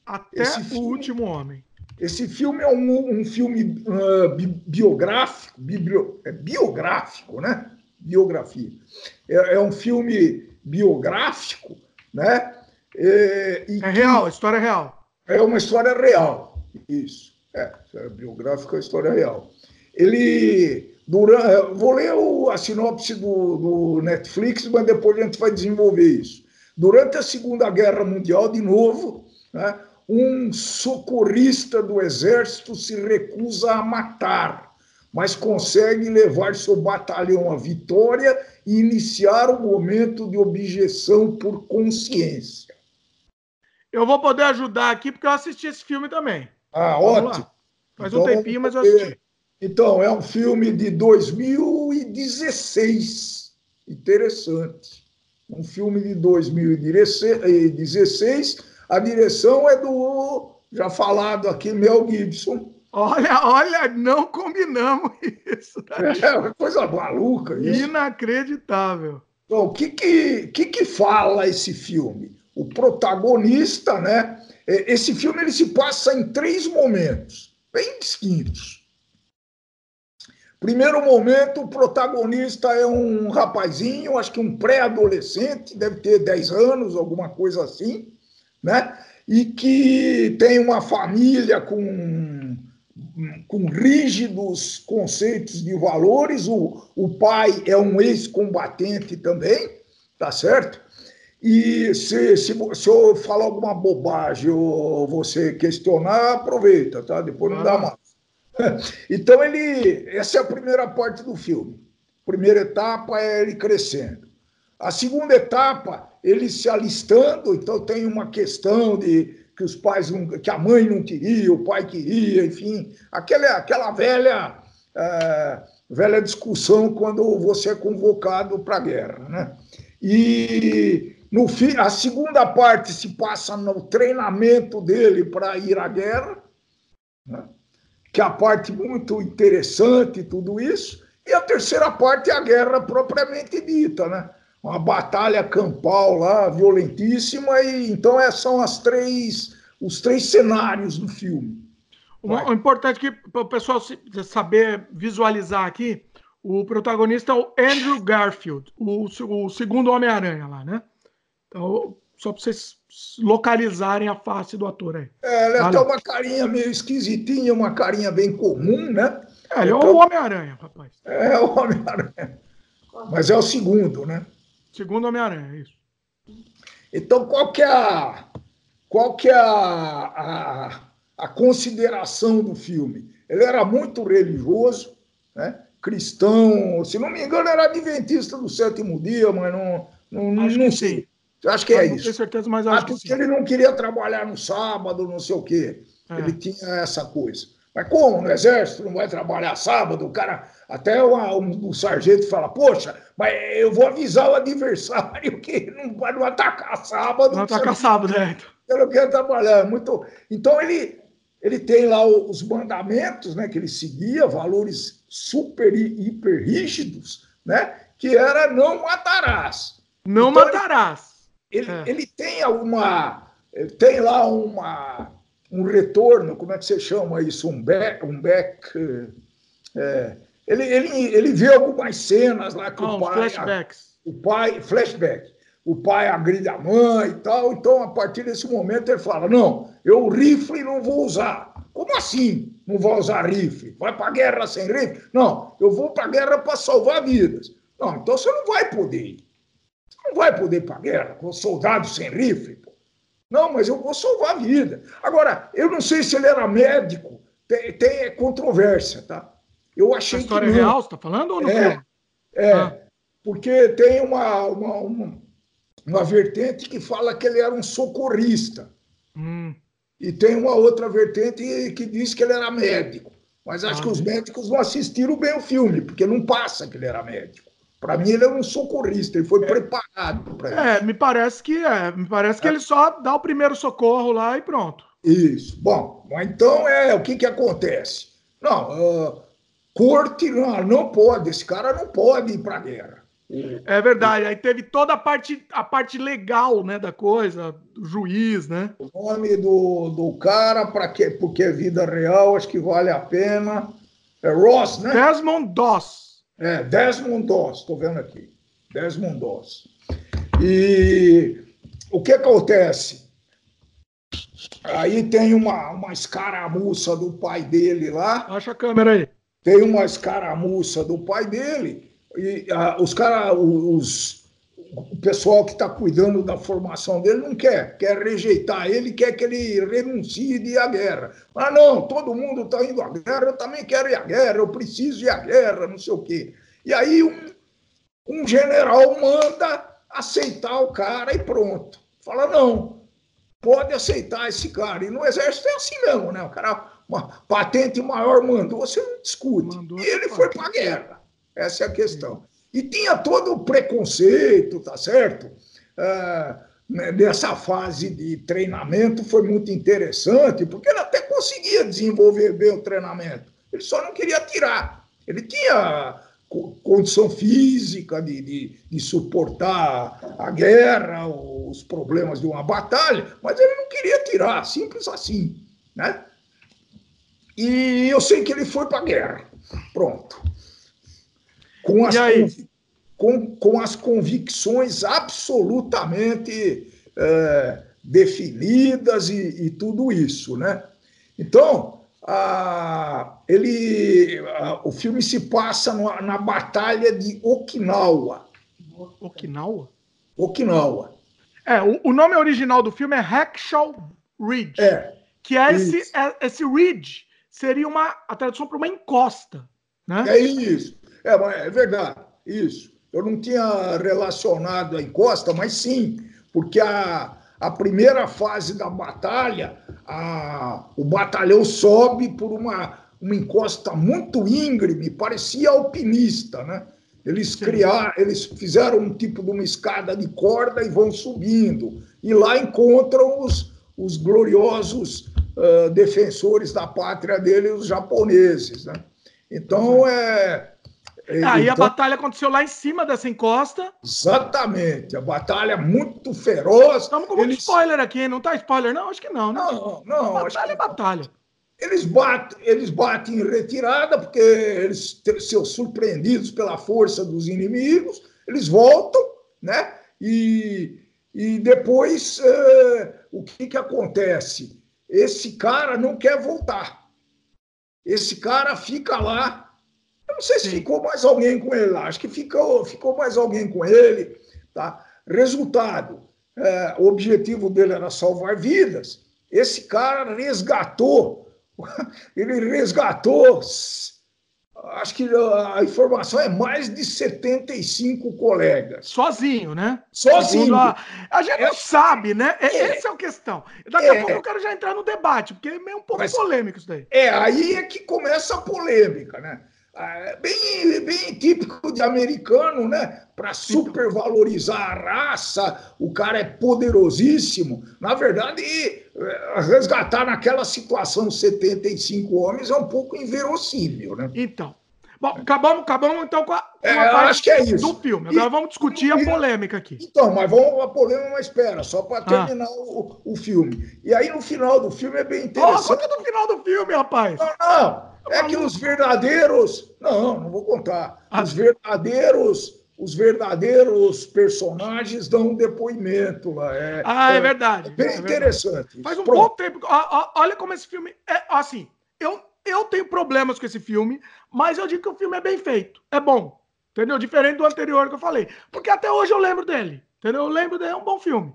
Até Esse o filme, Último Homem. Esse filme é um, um filme uh, biográfico, biblio, é biográfico, né? Biografia. É, é, um filme biográfico, né? É, é real, história real. É uma história real, isso. É, é biográfico, é história real. Ele, durante, vou ler o, a sinopse do, do Netflix, mas depois a gente vai desenvolver isso. Durante a Segunda Guerra Mundial, de novo, né, um socorrista do exército se recusa a matar, mas consegue levar seu batalhão à vitória e iniciar o momento de objeção por consciência. Eu vou poder ajudar aqui porque eu assisti esse filme também. Ah, Vamos ótimo. Lá. Faz então, um tempinho, mas eu assisti. Então, é um filme de 2016. Interessante. Um filme de 2016 a direção é do já falado aqui, Mel Gibson. Olha, olha, não combinamos isso. É uma coisa maluca isso. Inacreditável. Então, o que que, que que fala esse filme? O protagonista, né? É, esse filme ele se passa em três momentos, bem distintos. Primeiro momento, o protagonista é um rapazinho, acho que um pré-adolescente, deve ter 10 anos, alguma coisa assim né? e que tem uma família com, com rígidos conceitos de valores. O, o pai é um ex-combatente também, tá certo? E se, se, se eu falar alguma bobagem ou você questionar, aproveita, tá? Depois não dá ah. mais. Então, ele, essa é a primeira parte do filme. Primeira etapa é ele crescendo. A segunda etapa ele se alistando, então tem uma questão de que os pais não, que a mãe não queria, o pai queria, enfim, aquela, aquela velha é, velha discussão quando você é convocado para a guerra, né? E no fim, a segunda parte se passa no treinamento dele para ir à guerra, né? que é a parte muito interessante tudo isso, e a terceira parte é a guerra propriamente dita, né? Uma batalha campal lá, violentíssima, e então essas são as três, os três cenários do filme. O, o importante é que para o pessoal saber visualizar aqui, o protagonista é o Andrew Garfield, o, o segundo Homem-Aranha lá, né? Então, só para vocês localizarem a face do ator aí. É, ele Valeu. tem uma carinha meio esquisitinha, uma carinha bem comum, né? É, ele é então, o Homem-Aranha, rapaz. É o Homem-Aranha. Mas é o segundo, né? Segundo Homem-Aranha, é isso. Então, qual que é a, qual que é a, a, a consideração do filme? Ele era muito religioso, né? cristão, se não me engano, era adventista do sétimo dia, mas não, não, não sei. Sim. Acho que é isso. Não tenho certeza, mas acho, acho que, que ele não queria trabalhar no sábado, não sei o quê. É. Ele tinha essa coisa. Mas como no exército não vai trabalhar sábado? O cara, até uma, um, um sargento fala, poxa, mas eu vou avisar o adversário que não vai não atacar sábado. Não atacar sábado, é. Eu não quero trabalhar. Muito... Então ele, ele tem lá os mandamentos né, que ele seguia, valores super e hiper rígidos, né? Que era não matarás. Não então, matarás. Ele, é. ele tem alguma. Tem lá uma um retorno, como é que você chama isso? Um back. Um back é, ele, ele, ele vê algumas cenas lá que oh, o pai. Flashbacks. o pai. Flashback. O pai agride a mãe e tal. Então, a partir desse momento, ele fala: Não, eu rifle não vou usar. Como assim não vai usar rifle? Vai para a guerra sem rifle? Não, eu vou para a guerra para salvar vidas. Não, então você não vai poder ir. Você não vai poder ir para a guerra com soldados sem rifle. Não, mas eu vou salvar a vida. Agora, eu não sei se ele era médico, tem, tem controvérsia, tá? Eu achei a história que. História real, você está falando ou não? É, é ah. porque tem uma, uma, uma, uma, vertente que fala que ele era um socorrista. Hum. E tem uma outra vertente que diz que ele era médico. Mas acho ah, que os médicos não assistiram bem o filme, porque não passa que ele era médico. Para mim, ele é um socorrista, ele foi é. preparado para isso. É, me parece que é. Me parece que é. ele só dá o primeiro socorro lá e pronto. Isso. Bom, então é o que, que acontece? Não, uh, corte não, não pode, esse cara não pode ir para a guerra. É verdade, aí teve toda a parte, a parte legal né, da coisa, do juiz, né? O nome do, do cara, para quê? Porque é vida real, acho que vale a pena. É Ross, né? Desmond Doss. É, Desmond Doss, estou vendo aqui. Desmond Doss. E o que acontece? Aí tem uma, uma escaramuça do pai dele lá. Acha a câmera aí. Tem uma escaramuça do pai dele e ah, os caras, os, o pessoal que está cuidando da formação dele não quer, quer rejeitar ele, quer que ele renuncie de ir à guerra. Ah, não, todo mundo está indo à guerra, eu também quero ir à guerra, eu preciso ir à guerra, não sei o quê. E aí um, um general manda aceitar o cara e pronto. Fala, não, pode aceitar esse cara. E no exército é assim mesmo, né? O cara, uma patente maior mandou, você não discute. Mandou e ele foi para a guerra. Essa é a questão. E tinha todo o preconceito, tá certo? Ah, né, nessa fase de treinamento foi muito interessante, porque ele até conseguia desenvolver bem o treinamento. Ele só não queria tirar. Ele tinha condição física de, de, de, suportar a guerra, os problemas de uma batalha, mas ele não queria tirar, simples assim, né? E eu sei que ele foi para a guerra. Pronto com as, com, com as convicções absolutamente é, definidas e, e, tudo isso, né? Então, a, ele, a, o filme se passa na, na Batalha de Okinawa. Okinawa? Okinawa. É, o, o nome original do filme é Hacksaw Ridge. É. Que é esse, é, esse ridge seria uma a tradução para uma encosta, né? É isso. É, é verdade, isso. Eu não tinha relacionado a encosta, mas sim, porque a, a primeira fase da batalha, a, o batalhão sobe por uma, uma encosta muito íngreme, parecia alpinista, né? Eles criaram, eles fizeram um tipo de uma escada de corda e vão subindo. E lá encontram os, os gloriosos uh, defensores da pátria dele, os japoneses, né? Então, é, Aí então, a batalha aconteceu lá em cima dessa encosta. Exatamente, a batalha muito feroz. Estamos com muito eles... spoiler aqui, não tá spoiler, não? Acho que não, né? Não, não. Batalha é batalha. Eles batem, eles batem em retirada, porque eles são surpreendidos pela força dos inimigos, eles voltam, né? E, e depois uh, o que, que acontece? Esse cara não quer voltar. Esse cara fica lá eu não sei se ficou mais alguém com ele lá, acho que ficou, ficou mais alguém com ele. Tá? Resultado: é, o objetivo dele era salvar vidas. Esse cara resgatou, ele resgatou, acho que a informação é mais de 75 colegas. Sozinho, né? Sozinho. A, a gente é, não sabe, né? É, é, Essa é a questão. Daqui é, a pouco eu quero já entrar no debate, porque é meio um pouco mas, polêmico isso daí. É, aí é que começa a polêmica, né? É, bem, bem típico de americano, né? Para supervalorizar a raça, o cara é poderosíssimo. Na verdade, é, resgatar naquela situação 75 homens é um pouco inverossímil, né? Então. Bom, acabamos, acabamos então com a, com é, acho que é isso. do filme. Agora e, vamos discutir e, a polêmica aqui. Então, mas vamos a polêmica, mas espera, só para ah. terminar ah. o, o filme. E aí no final do filme é bem interessante. Oh, conta do final do filme, rapaz. Não, não. É que os verdadeiros. Não, não vou contar. Ah. Os verdadeiros os verdadeiros personagens dão um depoimento lá. É, ah, é, é verdade. É bem é interessante. Faz um Pronto. bom tempo. Olha como esse filme é assim. Eu, eu tenho problemas com esse filme, mas eu digo que o filme é bem feito. É bom. Entendeu? Diferente do anterior que eu falei. Porque até hoje eu lembro dele. Entendeu? Eu lembro dele, é um bom filme.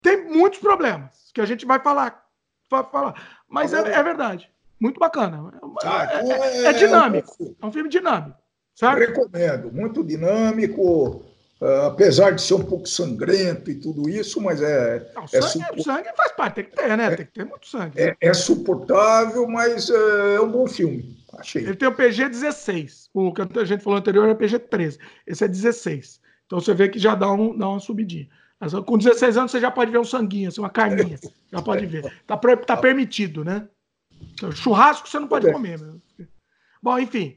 Tem muitos problemas que a gente vai falar. Vai falar. Mas é, é verdade. Muito bacana. Ah, é, então é, é, dinâmico. É um filme dinâmico. Sabe? Recomendo. Muito dinâmico. Uh, apesar de ser um pouco sangrento e tudo isso, mas é. Não, é sangue, sangue, faz parte, tem que ter, né? É, tem que ter muito sangue. É, é suportável, mas é, é um bom filme. Achei. Ele tem o PG 16. O que a gente falou anterior é PG 13. Esse é 16. Então você vê que já dá, um, dá uma subidinha. Com 16 anos você já pode ver um sanguinho, assim, uma carninha. já pode ver. Tá, tá permitido, né? Churrasco você não pode comer. Meu. Bom, enfim.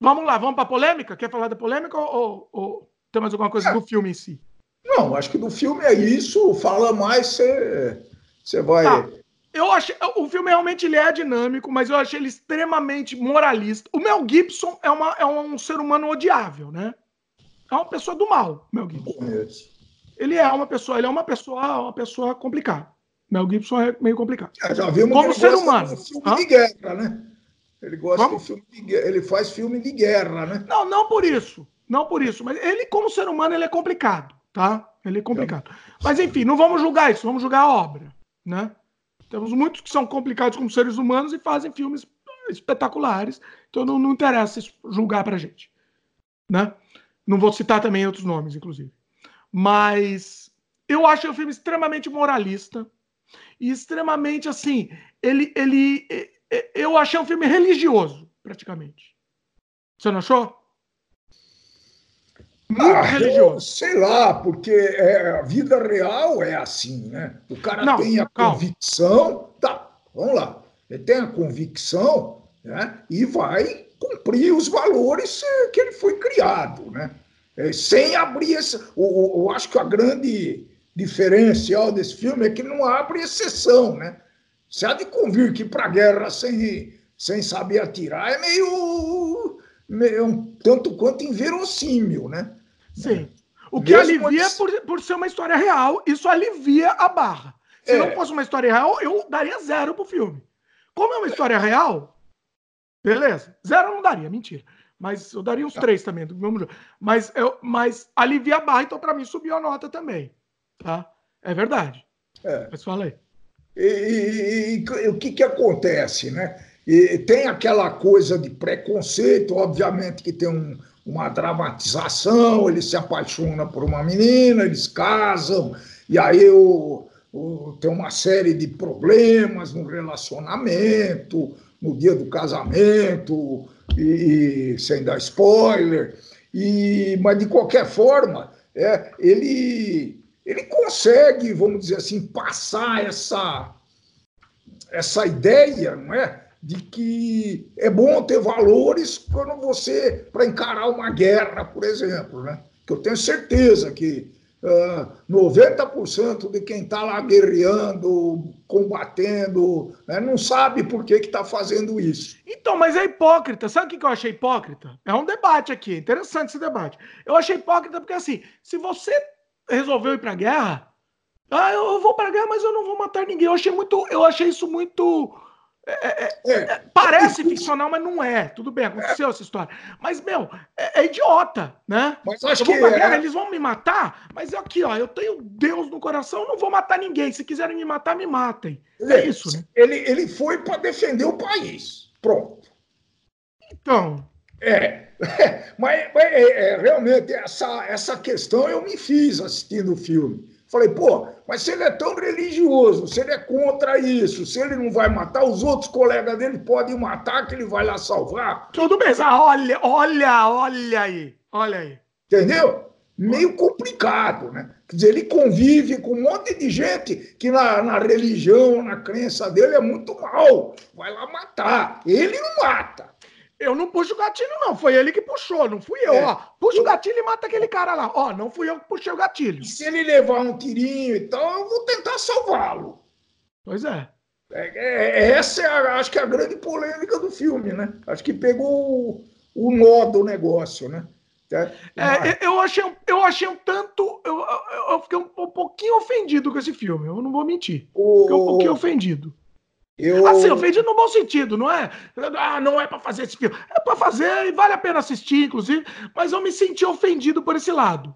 Vamos lá, vamos para polêmica? Quer falar da polêmica ou, ou, tem mais alguma coisa é. do filme em si? Não, acho que do filme é isso. Fala mais, você, vai. Tá. Eu achei, o filme realmente ele é dinâmico, mas eu achei ele extremamente moralista. O Mel Gibson é, uma, é um ser humano odiável, né? É uma pessoa do mal, Mel Gibson. Ele é uma pessoa, ele é uma pessoa, uma pessoa complicada. Mel Gibson é meio complicado. É, já vimos Como ser humano. filme de guerra, né? Ele gosta de filme de guerra, ele faz filme de guerra, né? Não, não por isso. Não por isso, mas ele como ser humano ele é complicado, tá? Ele é complicado. Mas enfim, não vamos julgar isso, vamos julgar a obra, né? Temos muitos que são complicados como seres humanos e fazem filmes espetaculares, então não, não interessa julgar pra gente, né? Não vou citar também outros nomes, inclusive. Mas eu acho o filme extremamente moralista e extremamente assim, ele ele eu achei um filme religioso, praticamente. Você não achou? Muito ah, religioso. Eu, sei lá, porque é, a vida real é assim, né? O cara não, tem a calma. convicção, tá, vamos lá, ele tem a convicção né, e vai cumprir os valores que ele foi criado, né? É, sem abrir esse. Eu, acho que a grande diferencial desse filme é que não abre exceção, né? Você há de convir que para a guerra sem, sem saber atirar é meio, meio um tanto quanto inverossímil, né? Sim. O que Mesmo alivia antes... por, por ser uma história real, isso alivia a barra. Se é. não fosse uma história real, eu daria zero pro filme. Como é uma história real, beleza. Zero eu não daria, mentira. Mas eu daria uns tá. três também. Mas, eu, mas alivia a barra, então para mim subiu a nota também. Tá? É verdade. É. Mas fala aí. E, e, e, o que, que acontece, né? E tem aquela coisa de preconceito, obviamente que tem um, uma dramatização, ele se apaixona por uma menina, eles casam, e aí o, o, tem uma série de problemas no relacionamento, no dia do casamento, e, e sem dar spoiler, e, mas de qualquer forma, é, ele ele consegue, vamos dizer assim, passar essa, essa ideia, não é? De que é bom ter valores quando você, para encarar uma guerra, por exemplo, né? Que eu tenho certeza que uh, 90% de quem está lá guerreando, combatendo, né, não sabe por que está fazendo isso. Então, mas é hipócrita. Sabe o que eu achei hipócrita? É um debate aqui, interessante esse debate. Eu achei hipócrita porque, assim, se você resolveu ir para a guerra. Ah, eu vou para a guerra, mas eu não vou matar ninguém. Eu achei muito, eu achei isso muito é, é, é, é parece ficcional, mas não é. Tudo bem, aconteceu essa história. Mas, meu, é, é idiota, né? Mas acho eu vou pra guerra, eles vão me matar, mas aqui, ó, eu tenho Deus no coração, eu não vou matar ninguém. Se quiserem me matar, me matem. É isso, né? Ele, ele foi para defender o país. Pronto. Então. É, mas, mas é, é, realmente essa, essa questão eu me fiz assistindo o filme. Falei, pô, mas se ele é tão religioso, se ele é contra isso, se ele não vai matar, os outros colegas dele podem matar, que ele vai lá salvar. Tudo bem, olha, olha, olha aí, olha aí. Entendeu? Meio complicado, né? Quer dizer, ele convive com um monte de gente que na, na religião, na crença dele é muito mal. Vai lá matar. Ele não mata. Eu não puxo o gatilho, não. Foi ele que puxou, não fui eu. É. Ó, puxa o gatilho e mata aquele cara lá. Ó, não fui eu que puxei o gatilho. E se ele levar um tirinho e tal, eu vou tentar salvá-lo. Pois é. é, é, é essa é, a, acho que, é a grande polêmica do filme, né? Acho que pegou o, o nó do negócio, né? É, é, eu, achei, eu achei um tanto. Eu, eu, eu fiquei um, um, pouquinho ofendido com esse filme, eu não vou mentir. O... Fiquei um pouquinho ofendido. Eu... Assim, ofendido no bom sentido, não é? Ah, não é para fazer esse filme. É para fazer e vale a pena assistir, inclusive, mas eu me senti ofendido por esse lado.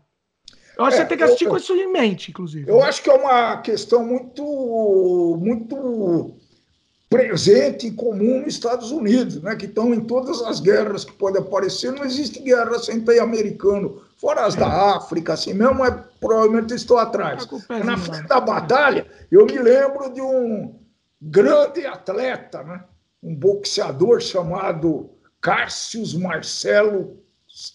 Eu acho é, que você tem que assistir eu, com isso em mente, inclusive. Eu acho que é uma questão muito, muito presente e comum nos Estados Unidos, né, que estão em todas as guerras que podem aparecer. Não existe guerra sem ter americano, fora as da África, assim mesmo, é, provavelmente estou atrás. Na frente da batalha, eu me lembro de um grande atleta, né, um boxeador chamado Cassius Marcelo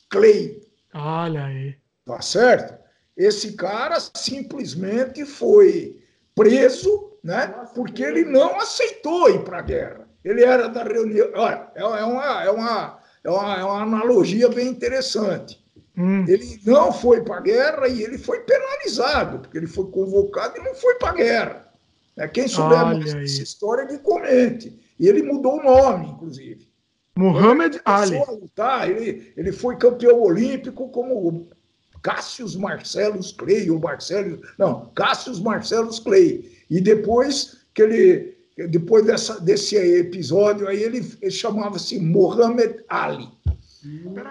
Clay. Olha aí. Tá certo? Esse cara simplesmente foi preso né? porque ele não aceitou ir para a guerra. Ele era da reunião. Olha, é, é uma, é, uma, é, uma, é uma analogia bem interessante. Hum. Ele não foi para a guerra e ele foi penalizado, porque ele foi convocado e não foi para a guerra. É, quem souber mais dessa história, que comente. E ele mudou o nome, inclusive. Muhammad Ali. Lutar, ele, ele foi campeão olímpico como Cássius Marcelos Clay, ou Marcelo. Não, Cássius Marcelos Clay. E depois que ele, depois dessa, desse episódio aí, ele, ele chamava-se Mohammed Ali.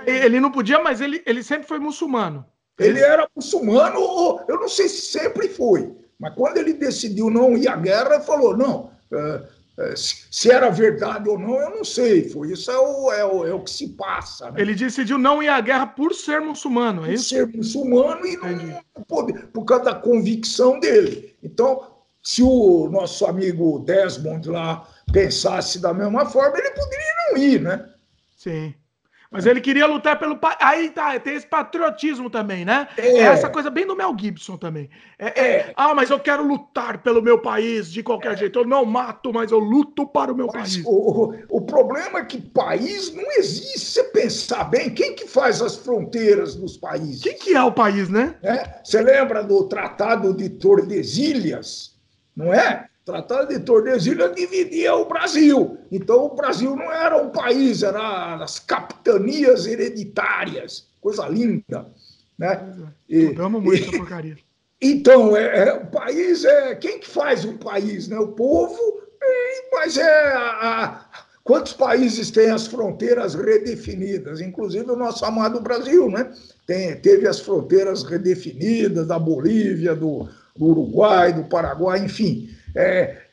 Ele não podia, mas ele, ele sempre foi muçulmano. Ele era muçulmano, eu não sei se sempre foi, mas quando ele decidiu não ir à guerra, ele falou: não, é, é, se era verdade ou não, eu não sei. Foi isso é o, é o, é o que se passa. Né? Ele decidiu não ir à guerra por ser muçulmano, é por isso? Ser muçulmano e não, por, por causa da convicção dele. Então, se o nosso amigo Desmond lá pensasse da mesma forma, ele poderia não ir, né? Sim. Mas ele queria lutar pelo país. Aí tá, tem esse patriotismo também, né? É. é. essa coisa bem do Mel Gibson também. É, é, é. Ah, mas eu quero lutar pelo meu país de qualquer é. jeito. Eu não mato, mas eu luto para o meu mas país. O, o problema é que país não existe. Se você pensar bem, quem que faz as fronteiras dos países? Quem que é o país, né? Você lembra do Tratado de Tordesilhas? não é? Tratado de Tordesilhas dividia o Brasil. Então, o Brasil não era um país, eram as capitanias hereditárias. Coisa linda. Né? E, amo muito e, essa porcaria. Então, é, é, o país é. Quem que faz o país? Né? O povo, e, mas é. A, a, quantos países têm as fronteiras redefinidas? Inclusive o nosso amado Brasil, né? Tem, teve as fronteiras redefinidas da Bolívia, do, do Uruguai, do Paraguai, enfim. É,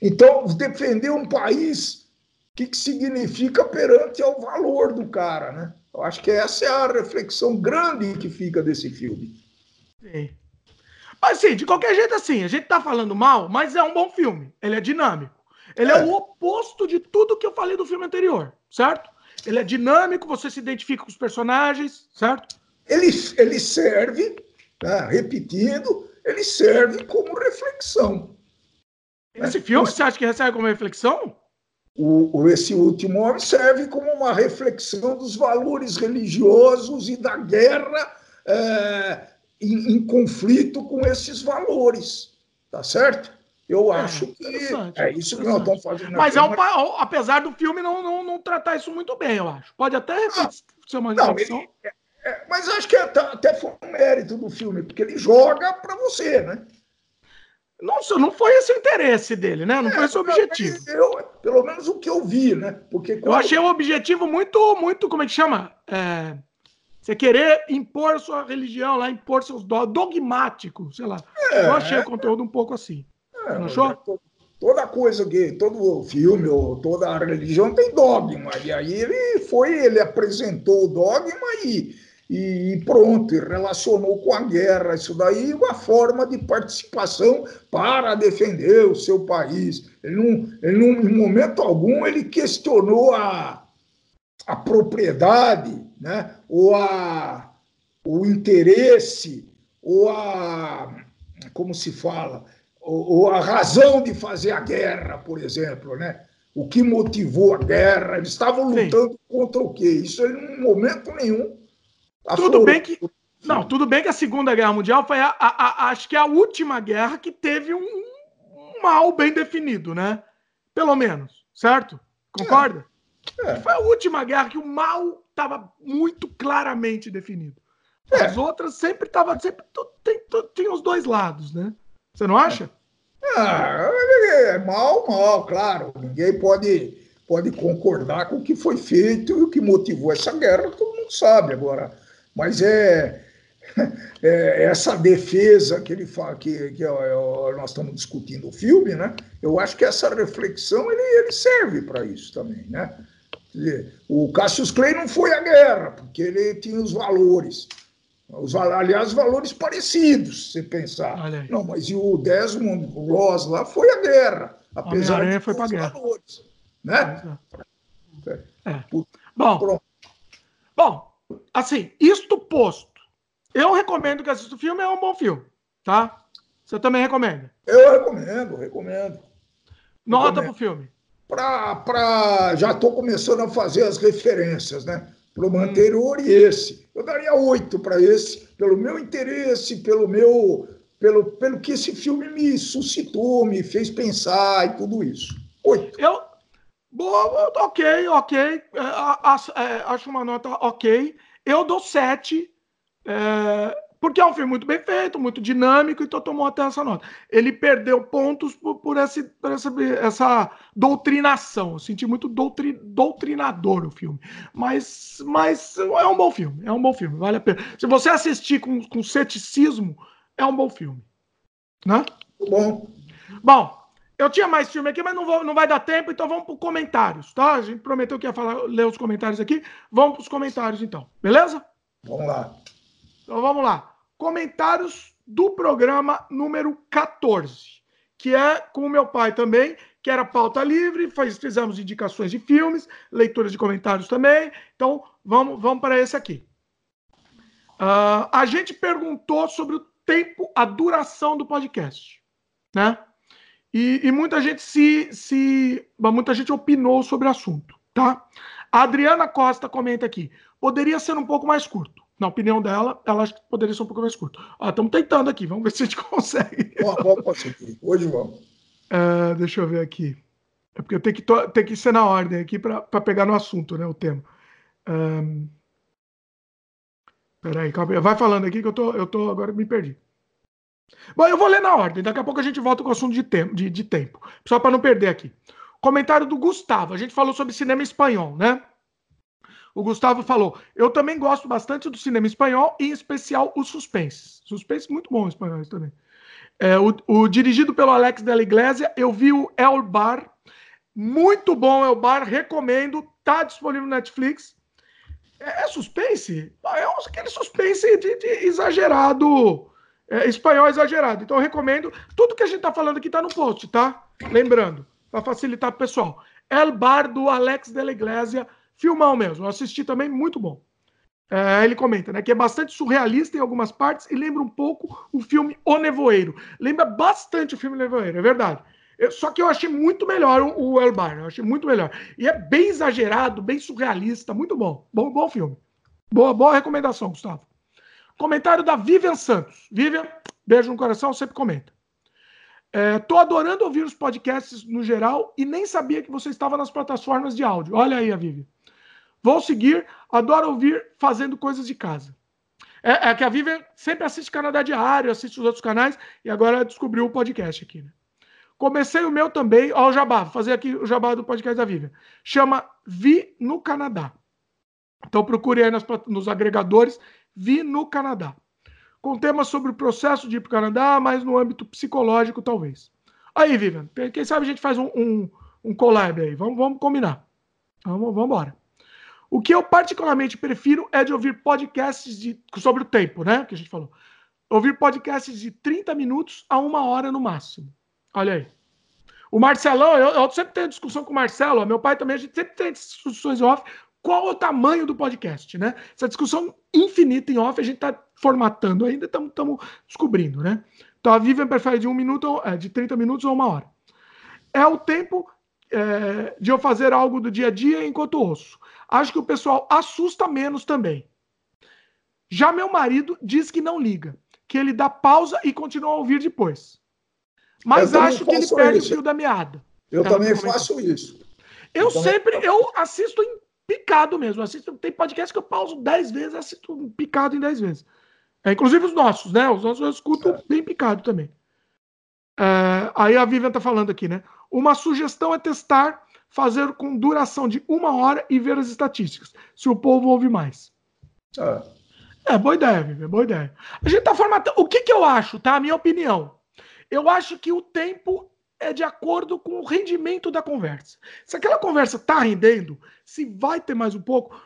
então, defender um país, o que, que significa perante ao valor do cara, né? Eu acho que essa é a reflexão grande que fica desse filme. Sim. Mas, sim, de qualquer jeito, assim, a gente tá falando mal, mas é um bom filme. Ele é dinâmico. Ele é, é o oposto de tudo que eu falei do filme anterior, certo? Ele é dinâmico, você se identifica com os personagens, certo? Ele, ele serve, né, repetindo, ele serve como reflexão. Esse né? filme você acha que serve como reflexão? O, esse último homem serve como uma reflexão dos valores religiosos e da guerra é, em, em, conflito com esses valores, tá certo? Eu é, acho que é isso que nós estamos fazendo. Mas é um, apesar do filme não, não, não, tratar isso muito bem, eu acho. Pode até ah, ser uma reflexão. Não, ele, é, mas acho que até, até foi um mérito do filme, porque ele joga para você, né? Nossa, não foi esse o interesse dele, né? Não é, foi esse o objetivo. Eu, pelo menos o que eu vi, né? Porque quando... Eu achei o objetivo muito, muito, como é que chama? É, você querer impor sua religião lá, impor seus dogmáticos, sei lá. É, eu achei o conteúdo um pouco assim. É, não achou? Toda coisa que, todo filme ou toda a religião tem dogma. E aí ele foi, ele apresentou o dogma e e pronto, e relacionou com a guerra. Isso daí é uma forma de participação para defender o seu país. Ele não, ele não, em momento algum, ele questionou a, a propriedade, né? ou a, o interesse, ou a. Como se fala? Ou, ou a razão de fazer a guerra, por exemplo, né? O que motivou a guerra? Eles estavam lutando Sim. contra o quê? Isso ele, em momento nenhum tudo bem que. Não, tudo bem que a Segunda Guerra Mundial foi a, a, a, acho que a última guerra que teve um, um, mal bem definido, né? Pelo menos, certo? Concorda? É. É. Foi a última guerra que o mal estava muito claramente definido. É. As outras sempre tava sempre tem, tinha os dois lados, né? Você não acha? Ah, é mal, mal, claro. Ninguém pode, pode concordar com o que foi feito e o que motivou essa guerra, todo mundo sabe agora. Mas é, é essa defesa que ele fala, que, que nós estamos discutindo o filme, né? Eu acho que essa reflexão ele, ele serve para isso também, né? O Cassius Clay não foi à guerra, porque ele tinha os valores. Os, aliás, valores parecidos, se pensar. Não, mas e o Desmond Ross lá foi à guerra, apesar de foi para guerra. valores. Né? É. é. Bom, bom, assim, isto posto, eu recomendo que assista o filme, é um bom filme, tá? Você também recomenda? Eu recomendo, recomendo. Nota para o filme. Pra, pra... Já estou começando a fazer as referências, né? Para o anterior hum. e esse. Eu daria oito para esse, pelo meu interesse, pelo meu. Pelo, pelo que esse filme me suscitou, me fez pensar e tudo isso. Oito. Eu. Boa, ok, ok. É, é, acho uma nota ok. Eu dou sete. É, porque é um filme muito bem feito, muito dinâmico, então tomou até essa nota. Ele perdeu pontos por, por, esse, por essa, essa, doutrinação. Eu senti muito doutri, doutrinador o filme. Mas, mas é um bom filme. É um bom filme, vale a pena. Se você assistir com, com ceticismo, é um bom filme. Né? Bom. Bom, eu tinha mais filme aqui, mas não, vou, não vai dar tempo, então vamos para os comentários, tá? A gente prometeu que ia falar, ler os comentários aqui. Vamos para os comentários, então. Beleza? Vamos lá. Então vamos lá comentários do programa número 14, que é com o meu pai também, que era pauta livre, faz, fizemos indicações de filmes, leituras de comentários também. Então, vamos, vamos para esse aqui. Uh, a gente perguntou sobre o tempo, a duração do podcast, né? E, e, muita gente se, se, muita gente opinou sobre o assunto, tá? A Adriana Costa comenta aqui: poderia ser um pouco mais curto na opinião dela, ela acha que poderia ser um pouco mais curto. Estamos tentando aqui, vamos ver se a gente consegue. Hoje vamos. Uh, deixa eu ver aqui. É porque eu tenho que, tenho que ser na ordem aqui para pegar no assunto, né? O tema. Um... Peraí, calma. Vai falando aqui que eu tô, eu tô. Agora me perdi. Bom, eu vou ler na ordem. Daqui a pouco a gente volta com o assunto de, tempo, de, de tempo. Só para não perder aqui. Comentário do Gustavo. A gente falou sobre cinema espanhol, né? O Gustavo falou: Eu também gosto bastante do cinema espanhol, em especial o suspense. Suspense muito bom espanhol também. É, o, o, dirigido pelo Alex Della Iglesia, eu vi o El Bar. Muito bom El Bar, recomendo. Tá disponível no Netflix. É, é suspense? É aquele suspense de, de exagerado. É, espanhol exagerado. Então eu recomendo. Tudo que a gente tá falando aqui tá no post, tá? Lembrando, para facilitar pro pessoal. El Bar do Alex Della Iglesia Filmão mesmo. Assisti também, muito bom. É, ele comenta, né, que é bastante surrealista em algumas partes e lembra um pouco o filme O Nevoeiro. Lembra bastante o filme Nevoeiro, é verdade. Eu, só que eu achei muito melhor o, o El Bar, eu achei muito melhor. E é bem exagerado, bem surrealista, muito bom. Bom, bom filme. Boa, boa recomendação, Gustavo. Comentário da Vivian Santos. Vivian, beijo no coração, sempre comenta. É, tô adorando ouvir os podcasts no geral e nem sabia que você estava nas plataformas de áudio. Olha aí a Vivian. Vou seguir, adoro ouvir fazendo coisas de casa. É, é, que a Vivian sempre assiste Canadá Diário, assiste os outros canais e agora descobriu o podcast aqui. Né? Comecei o meu também, ó, o Jabá, vou fazer aqui o Jabá do podcast da Vivian. Chama Vi no Canadá. Então procure aí nos agregadores Vi no Canadá. Com temas sobre o processo de ir para o Canadá, mas no âmbito psicológico, talvez. Aí, Vivian, quem sabe a gente faz um, um, um collab aí. Vamos, vamos combinar. Vamos, vamos embora. O que eu particularmente prefiro é de ouvir podcasts de, sobre o tempo, né? Que a gente falou. Ouvir podcasts de 30 minutos a uma hora no máximo. Olha aí. O Marcelão, eu, eu sempre tenho discussão com o Marcelo, meu pai também, a gente sempre tem discussões off. Qual é o tamanho do podcast, né? Essa discussão infinita em off, a gente está formatando ainda, estamos descobrindo, né? Então a Vivian prefere de um minuto, é, de 30 minutos a uma hora. É o tempo é, de eu fazer algo do dia a dia enquanto ouço acho que o pessoal assusta menos também. Já meu marido diz que não liga, que ele dá pausa e continua a ouvir depois. Mas acho que ele perde isso. o fio da meada. Eu também faço isso. Eu, eu sempre, eu assisto em picado mesmo. Assisto, tem podcast que eu pauso 10 vezes, assisto picado em 10 vezes. É, inclusive os nossos, né? Os nossos eu escuto é. bem picado também. É, aí a Vivian tá falando aqui, né? Uma sugestão é testar, fazer com duração de uma hora e ver as estatísticas. Se o povo ouve mais. É, é boa ideia, Vivian, boa ideia. A gente tá formatando. O que que eu acho, tá? A minha opinião. Eu acho que o tempo é de acordo com o rendimento da conversa. Se aquela conversa tá rendendo, se vai ter mais um pouco,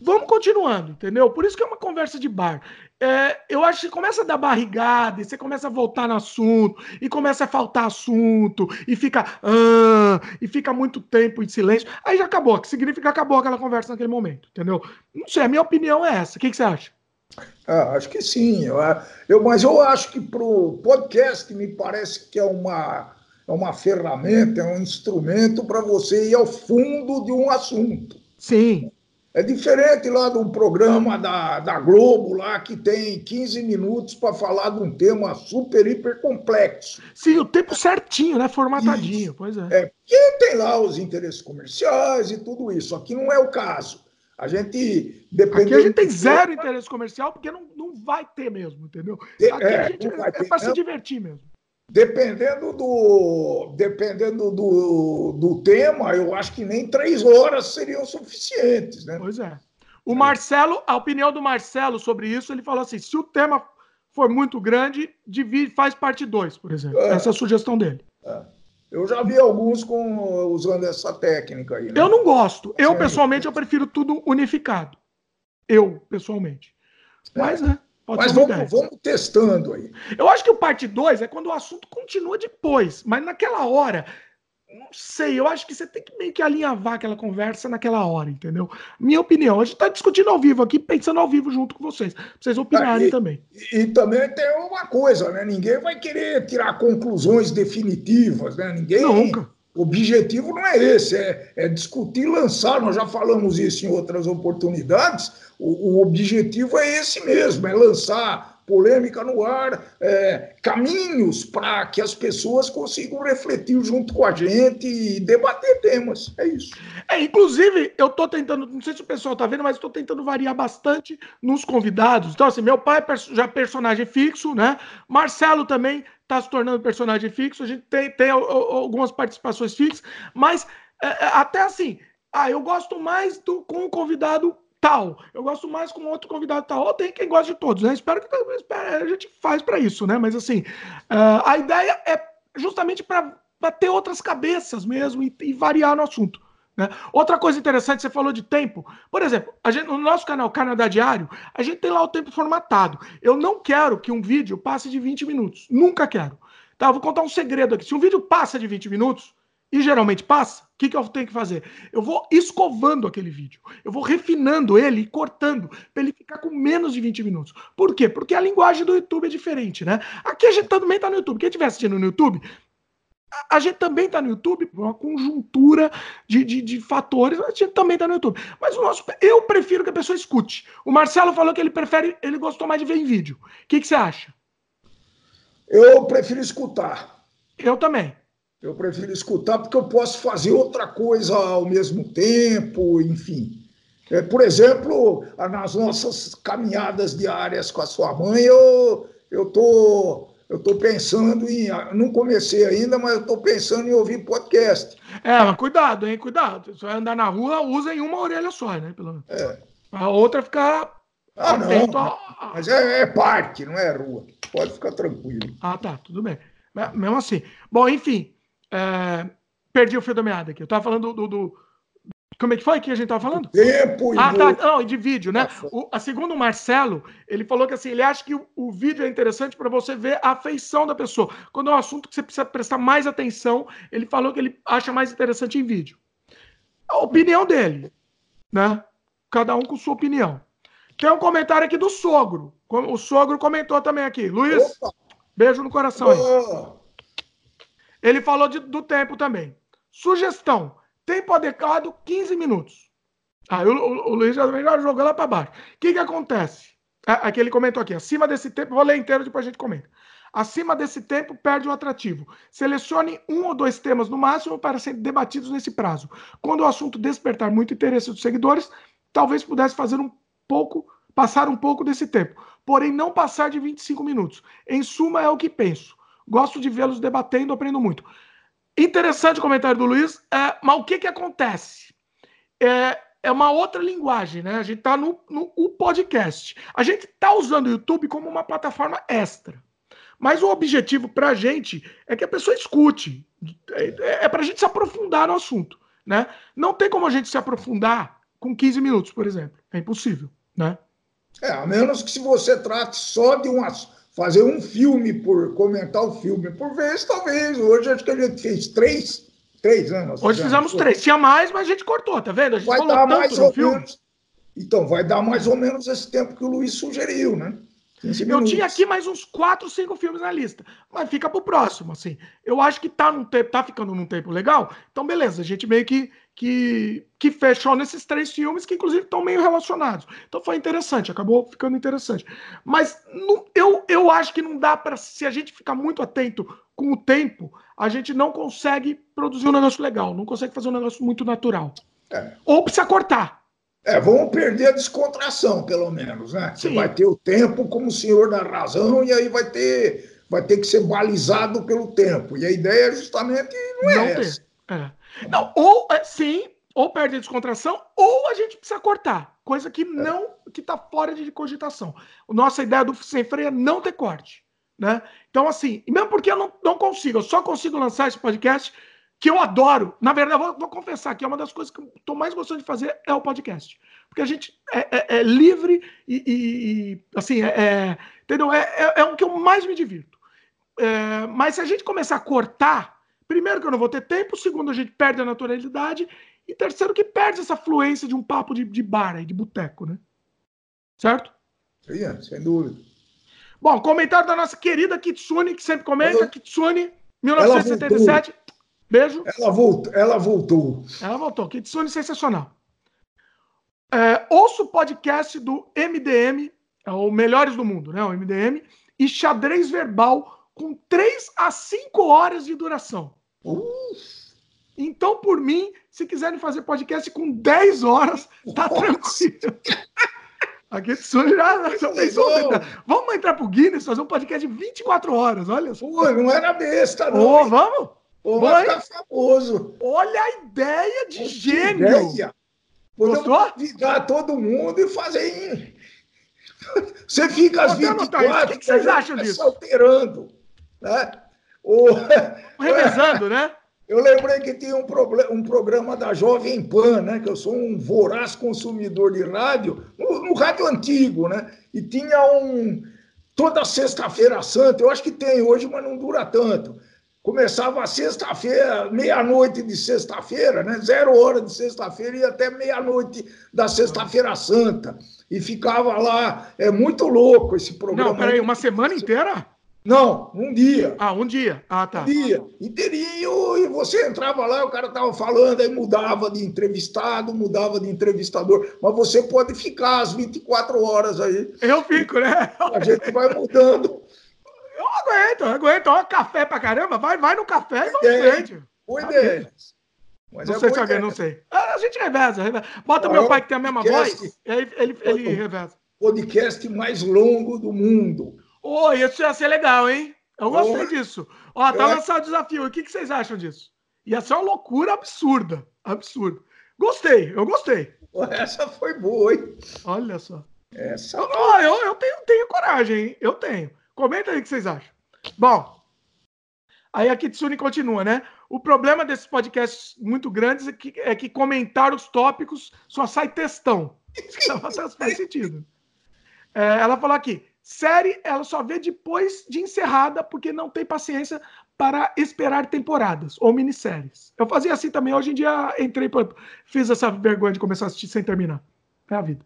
vamos continuando, entendeu? Por isso que é uma conversa de bar. É, eu acho que começa a dar barrigada, e você começa a voltar no assunto, e começa a faltar assunto, e fica. Ah, e fica muito tempo em silêncio. Aí já acabou, que significa que acabou aquela conversa naquele momento, entendeu? Não sei, a minha opinião é essa. O que, que você acha? Ah, acho que sim. Eu, eu, mas eu acho que para o podcast me parece que é uma é uma ferramenta, é um instrumento para você ir ao fundo de um assunto. Sim. É diferente lá do programa da, da Globo, lá que tem 15 minutos para falar de um tema super, hiper complexo. Sim, o tempo certinho, né? Formatadinho, isso. pois é. É, porque tem lá os interesses comerciais e tudo isso. Aqui não é o caso. A gente depende. Aqui a gente tem zero interesse comercial, porque não, não vai ter mesmo, entendeu? Aqui é, a gente é, é para se divertir mesmo. Dependendo do, dependendo do, do tema, eu acho que nem três horas seriam suficientes, né? Pois é. O Marcelo, a opinião do Marcelo sobre isso, ele falou assim: se o tema for muito grande, divide, faz parte 2, por exemplo. É. Essa é a sugestão dele. É. Eu já vi alguns com, usando essa técnica aí. Né? Eu não gosto. Eu, pessoalmente, eu prefiro tudo unificado. Eu, pessoalmente. Mas, né? Pode mas vamos, vamos, testando aí. Eu acho que o parte 2 é quando o assunto continua depois, mas naquela hora, não sei, eu acho que você tem que meio que alinhavar aquela conversa naquela hora, entendeu? Minha opinião, a gente está discutindo ao vivo aqui, pensando ao vivo junto com vocês, pra vocês opinarem ah, e, também. E, e, também tem uma coisa, né? Ninguém vai querer tirar conclusões definitivas, né? Ninguém. Nunca. O objetivo não é esse, é, é discutir lançar. Nós já falamos isso em outras oportunidades o, o objetivo é esse mesmo: é lançar polêmica no ar, é, caminhos para que as pessoas consigam refletir junto com a gente e debater temas. É isso. É, inclusive, eu estou tentando, não sei se o pessoal está vendo, mas estou tentando variar bastante nos convidados. Então, assim, meu pai é já é personagem fixo, né? Marcelo também está se tornando personagem fixo. A gente tem, tem algumas participações fixas, mas é, é, até assim, ah, eu gosto mais do, com o convidado tal. Eu gosto mais com outro convidado tal. Ou tem quem gosta de todos, né? Espero que a gente faz para isso, né? Mas assim, uh, a ideia é justamente para ter outras cabeças mesmo e, e variar no assunto. Né? Outra coisa interessante, você falou de tempo. Por exemplo, a gente, no nosso canal Canadá Diário, a gente tem lá o tempo formatado. Eu não quero que um vídeo passe de 20 minutos. Nunca quero. Tá, eu vou contar um segredo aqui. Se um vídeo passa de 20 minutos, e geralmente passa, que, que eu tenho que fazer? Eu vou escovando aquele vídeo, eu vou refinando ele e cortando para ele ficar com menos de 20 minutos. Por quê? Porque a linguagem do YouTube é diferente, né? Aqui a gente também está no YouTube. Quem estiver assistindo no YouTube, a, a gente também está no YouTube, por uma conjuntura de, de, de, fatores, a gente também está no YouTube. Mas o nosso, eu prefiro que a pessoa escute. O Marcelo falou que ele prefere, ele gostou mais de ver em vídeo. O que, que você acha? Eu prefiro escutar. Eu também. Eu prefiro escutar porque eu posso fazer outra coisa ao mesmo tempo, enfim. É, por exemplo, nas nossas caminhadas diárias com a sua mãe, eu eu tô eu tô pensando em não comecei ainda, mas eu tô pensando em ouvir podcast. É, mas cuidado, hein, cuidado. Se vai andar na rua, usa em uma orelha só, né? Pelo... É. A outra ficar ah, não, a... mas é, é parque, não é rua. Pode ficar tranquilo. Ah, tá, tudo bem. Mesmo assim. Bom, enfim, é, perdi o fio da meada aqui. Eu tava falando do, do, Como é que foi que a gente tava falando? Tempo e. Ah, tá. Não, de vídeo, né? O, a segundo o Marcelo, ele falou que assim, ele acha que o, o vídeo é interessante para você ver a afeição da pessoa. Quando é um assunto que você precisa prestar mais atenção, ele falou que ele acha mais interessante em vídeo. A opinião dele, né? Cada um com sua opinião. Tem um comentário aqui do sogro. O sogro comentou também aqui. Luiz, Opa. beijo no coração aí. Ele falou de, do tempo também. Sugestão: tempo adequado, 15 minutos. Aí o, o, o Luiz já, jogou lá para baixo. O que, que acontece? Aqui ele comentou aqui, acima desse tempo, vou ler inteiro, depois a gente comenta. Acima desse tempo, perde o atrativo. Selecione um ou dois temas no máximo para serem debatidos nesse prazo. Quando o assunto despertar muito interesse dos seguidores, talvez pudesse fazer um pouco, passar um pouco desse tempo, porém não passar de 25 minutos. Em suma, é o que penso. Gosto de vê-los debatendo, aprendo muito. Interessante o comentário do Luiz, é, mas o que, que acontece? É, é uma outra linguagem, né? A gente está no, no o podcast. A gente está usando o YouTube como uma plataforma extra. Mas o objetivo para a gente é que a pessoa escute. É, é para a gente se aprofundar no assunto. Né? Não tem como a gente se aprofundar com 15 minutos, por exemplo. É impossível. Né? É, a menos que se você trate só de um, fazer um filme por comentar o filme por vez, talvez. Hoje acho que a gente fez três. Três anos. Hoje fizemos três. Tinha mais, mas a gente cortou, tá vendo? A gente vai dar mais ou filme. menos. Então, vai dar mais ou menos esse tempo que o Luiz sugeriu, né? Eu tinha aqui mais uns 4, 5 filmes na lista, mas fica pro próximo, assim. Eu acho que tá, num tempo, tá ficando num tempo legal, então beleza, a gente meio que, que, que fechou nesses três filmes que inclusive estão meio relacionados. Então foi interessante, acabou ficando interessante. Mas não, eu, eu acho que não dá para se a gente ficar muito atento com o tempo, a gente não consegue produzir um negócio legal, não consegue fazer um negócio muito natural. É. Ou precisa cortar. É, vamos perder a descontração, pelo menos, né? Sim. Você vai ter o tempo como senhor da razão e aí vai ter, vai ter que ser balizado pelo tempo. E a ideia é justamente não é não essa. É. Não, ou é, sim, ou perde a descontração, ou a gente precisa cortar, coisa que é. não que está fora de cogitação. Nossa ideia do sem freio é não ter corte, né? Então assim, mesmo porque eu não, não consigo, eu só consigo lançar esse podcast que eu adoro. Na verdade, vou, vou, confessar que é uma das coisas que eu estou mais gostando de fazer é o podcast. Porque a gente é, é, é livre e, e, e, assim, é, é entendeu? É, é, o que eu mais me divirto. Mas se a gente começar a cortar, primeiro que eu não vou ter tempo, segundo a gente perde a naturalidade e terceiro que perde essa fluência de um papo de, de bar, de boteco, né? Certo? Sim, sem dúvida. Bom, comentário da nossa querida Kitsune, que sempre comenta, Ela... Kitsune, 1977. Beijo. Ela, voltou. Ela voltou. Ela voltou. Kitsune sensacional. É, ouço o podcast do MDM, é o Melhores do Mundo, né? O MDM, e xadrez verbal com 3 a 5 horas de duração. Então, por mim, se quiserem fazer podcast com 10 horas, tá Nossa. tranquilo. A Kitsune já, já pensou. Vamos entrar pro Guinness, fazer um podcast de 24 horas, olha só. Pô, não era besta, não. Ô, vamos? Ou vai ficar famoso. Olha a ideia de gênio. Ideia. Gostou? convidar todo mundo e fazer. Você fica às 24 O que, vocês acham disso? alterando. Né? O... Revezando, né? Eu lembrei que tinha um, um programa da Jovem Pan, né? Que eu sou um voraz consumidor de rádio, no, no rádio antigo, né? E tinha um. Toda sexta-feira santa, eu acho que tem hoje, mas não dura tanto Começava sexta-feira, meia-noite de sexta-feira, né? zero hora de sexta-feira e até meia-noite da sexta-feira santa. E ficava lá, é muito louco esse programa. Não, peraí, uma semana inteira? Não, um dia. Ah, um dia. Ah, tá. Um dia, inteirinho, e você entrava lá, o cara estava falando, aí mudava de entrevistado, mudava de entrevistador, mas você pode ficar às 24 horas aí. Eu fico, né? A gente vai mudando. Eu aguento, eu aguento. Ó, café pra caramba, vai, vai no café e vamos em frente. Boa ideia. Mas não é sei se alguém, não sei. A gente reveza, reveza. Bota meu pai que tem a mesma voz, ele, ele, ele reveza. Podcast mais longo do mundo. Oh, isso ia ser legal, hein? Eu gostei oh. disso. Ó, tá é. lançado o desafio. O que, que vocês acham disso? Ia ser uma loucura absurda. Absurda. Gostei, eu gostei. Essa foi boa, hein? Olha só. Essa. Oh, eu, eu tenho, tenho coragem, hein? Eu tenho. Comenta aí o que vocês acham. Bom, aí a Kitsune continua, né? O problema desses podcasts muito grandes é que, é que comentar os tópicos só sai textão. Isso faz sentido. É, ela falou aqui: série ela só vê depois de encerrada, porque não tem paciência para esperar temporadas ou minisséries. Eu fazia assim também. Hoje em dia entrei, fiz essa vergonha de começar a assistir sem terminar. É a vida.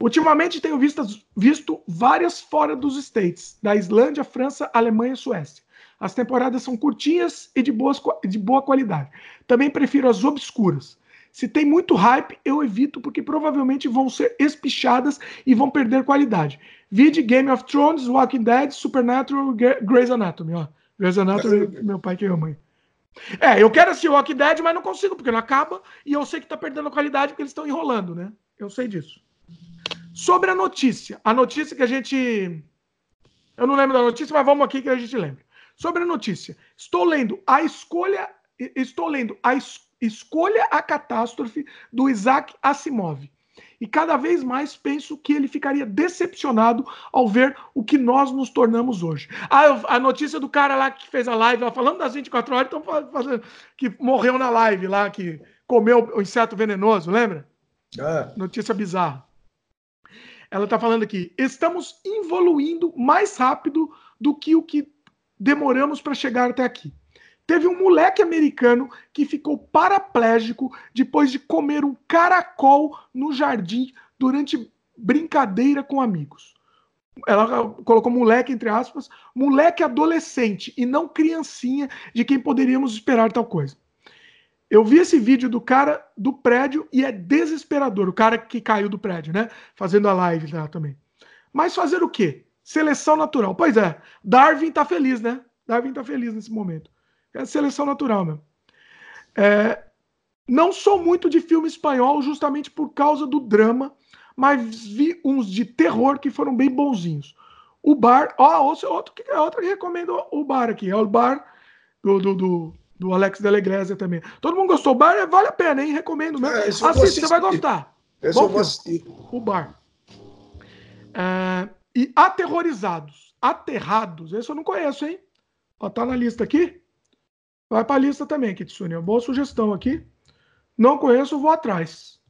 Ultimamente tenho visto, visto várias fora dos States, da Islândia, França, Alemanha e Suécia. As temporadas são curtinhas e de, boas, de boa qualidade. Também prefiro as obscuras. Se tem muito hype, eu evito porque provavelmente vão ser espichadas e vão perder qualidade. Vide Game of Thrones, Walking Dead, Supernatural, Grey's Anatomy, ó. Grey's Anatomy, meu pai que ama. É, eu quero assistir Walking Dead, mas não consigo, porque não acaba, e eu sei que tá perdendo qualidade porque eles estão enrolando, né? Eu sei disso. Sobre a notícia. A notícia que a gente. Eu não lembro da notícia, mas vamos aqui que a gente lembra. Sobre a notícia. Estou lendo a escolha. Estou lendo a escolha Escolha a Catástrofe, do Isaac Asimov. E cada vez mais penso que ele ficaria decepcionado ao ver o que nós nos tornamos hoje. Ah, a notícia do cara lá que fez a live, lá, falando das 24 horas, estão fazendo que morreu na live lá, que comeu o inseto venenoso, lembra? É. Notícia bizarra. Ela está falando aqui: estamos evoluindo mais rápido do que o que demoramos para chegar até aqui. Teve um moleque americano que ficou paraplégico depois de comer um caracol no jardim durante brincadeira com amigos. Ela colocou moleque entre aspas, moleque adolescente e não criancinha de quem poderíamos esperar tal coisa. Eu vi esse vídeo do cara do prédio e é desesperador. O cara que caiu do prédio, né? Fazendo a live lá também. Mas fazer o quê? Seleção natural. Pois é, Darwin tá feliz, né? Darwin tá feliz nesse momento. É seleção natural mesmo. É, não sou muito de filme espanhol justamente por causa do drama, mas vi uns de terror que foram bem bonzinhos. O bar, ó, outro, outro, outro que recomendo o bar aqui, é o bar do, do, do, do Alex Delegresia também. Todo mundo gostou. O bar é, vale a pena, hein? Recomendo mesmo. É, Assiste, você vai gostar. Esse eu vou assistir. O bar. É, e Aterrorizados. Aterrados. Esse eu não conheço, hein? Ó, tá na lista aqui. Vai para a lista também, Kitsune. Boa sugestão aqui. Não conheço, vou atrás.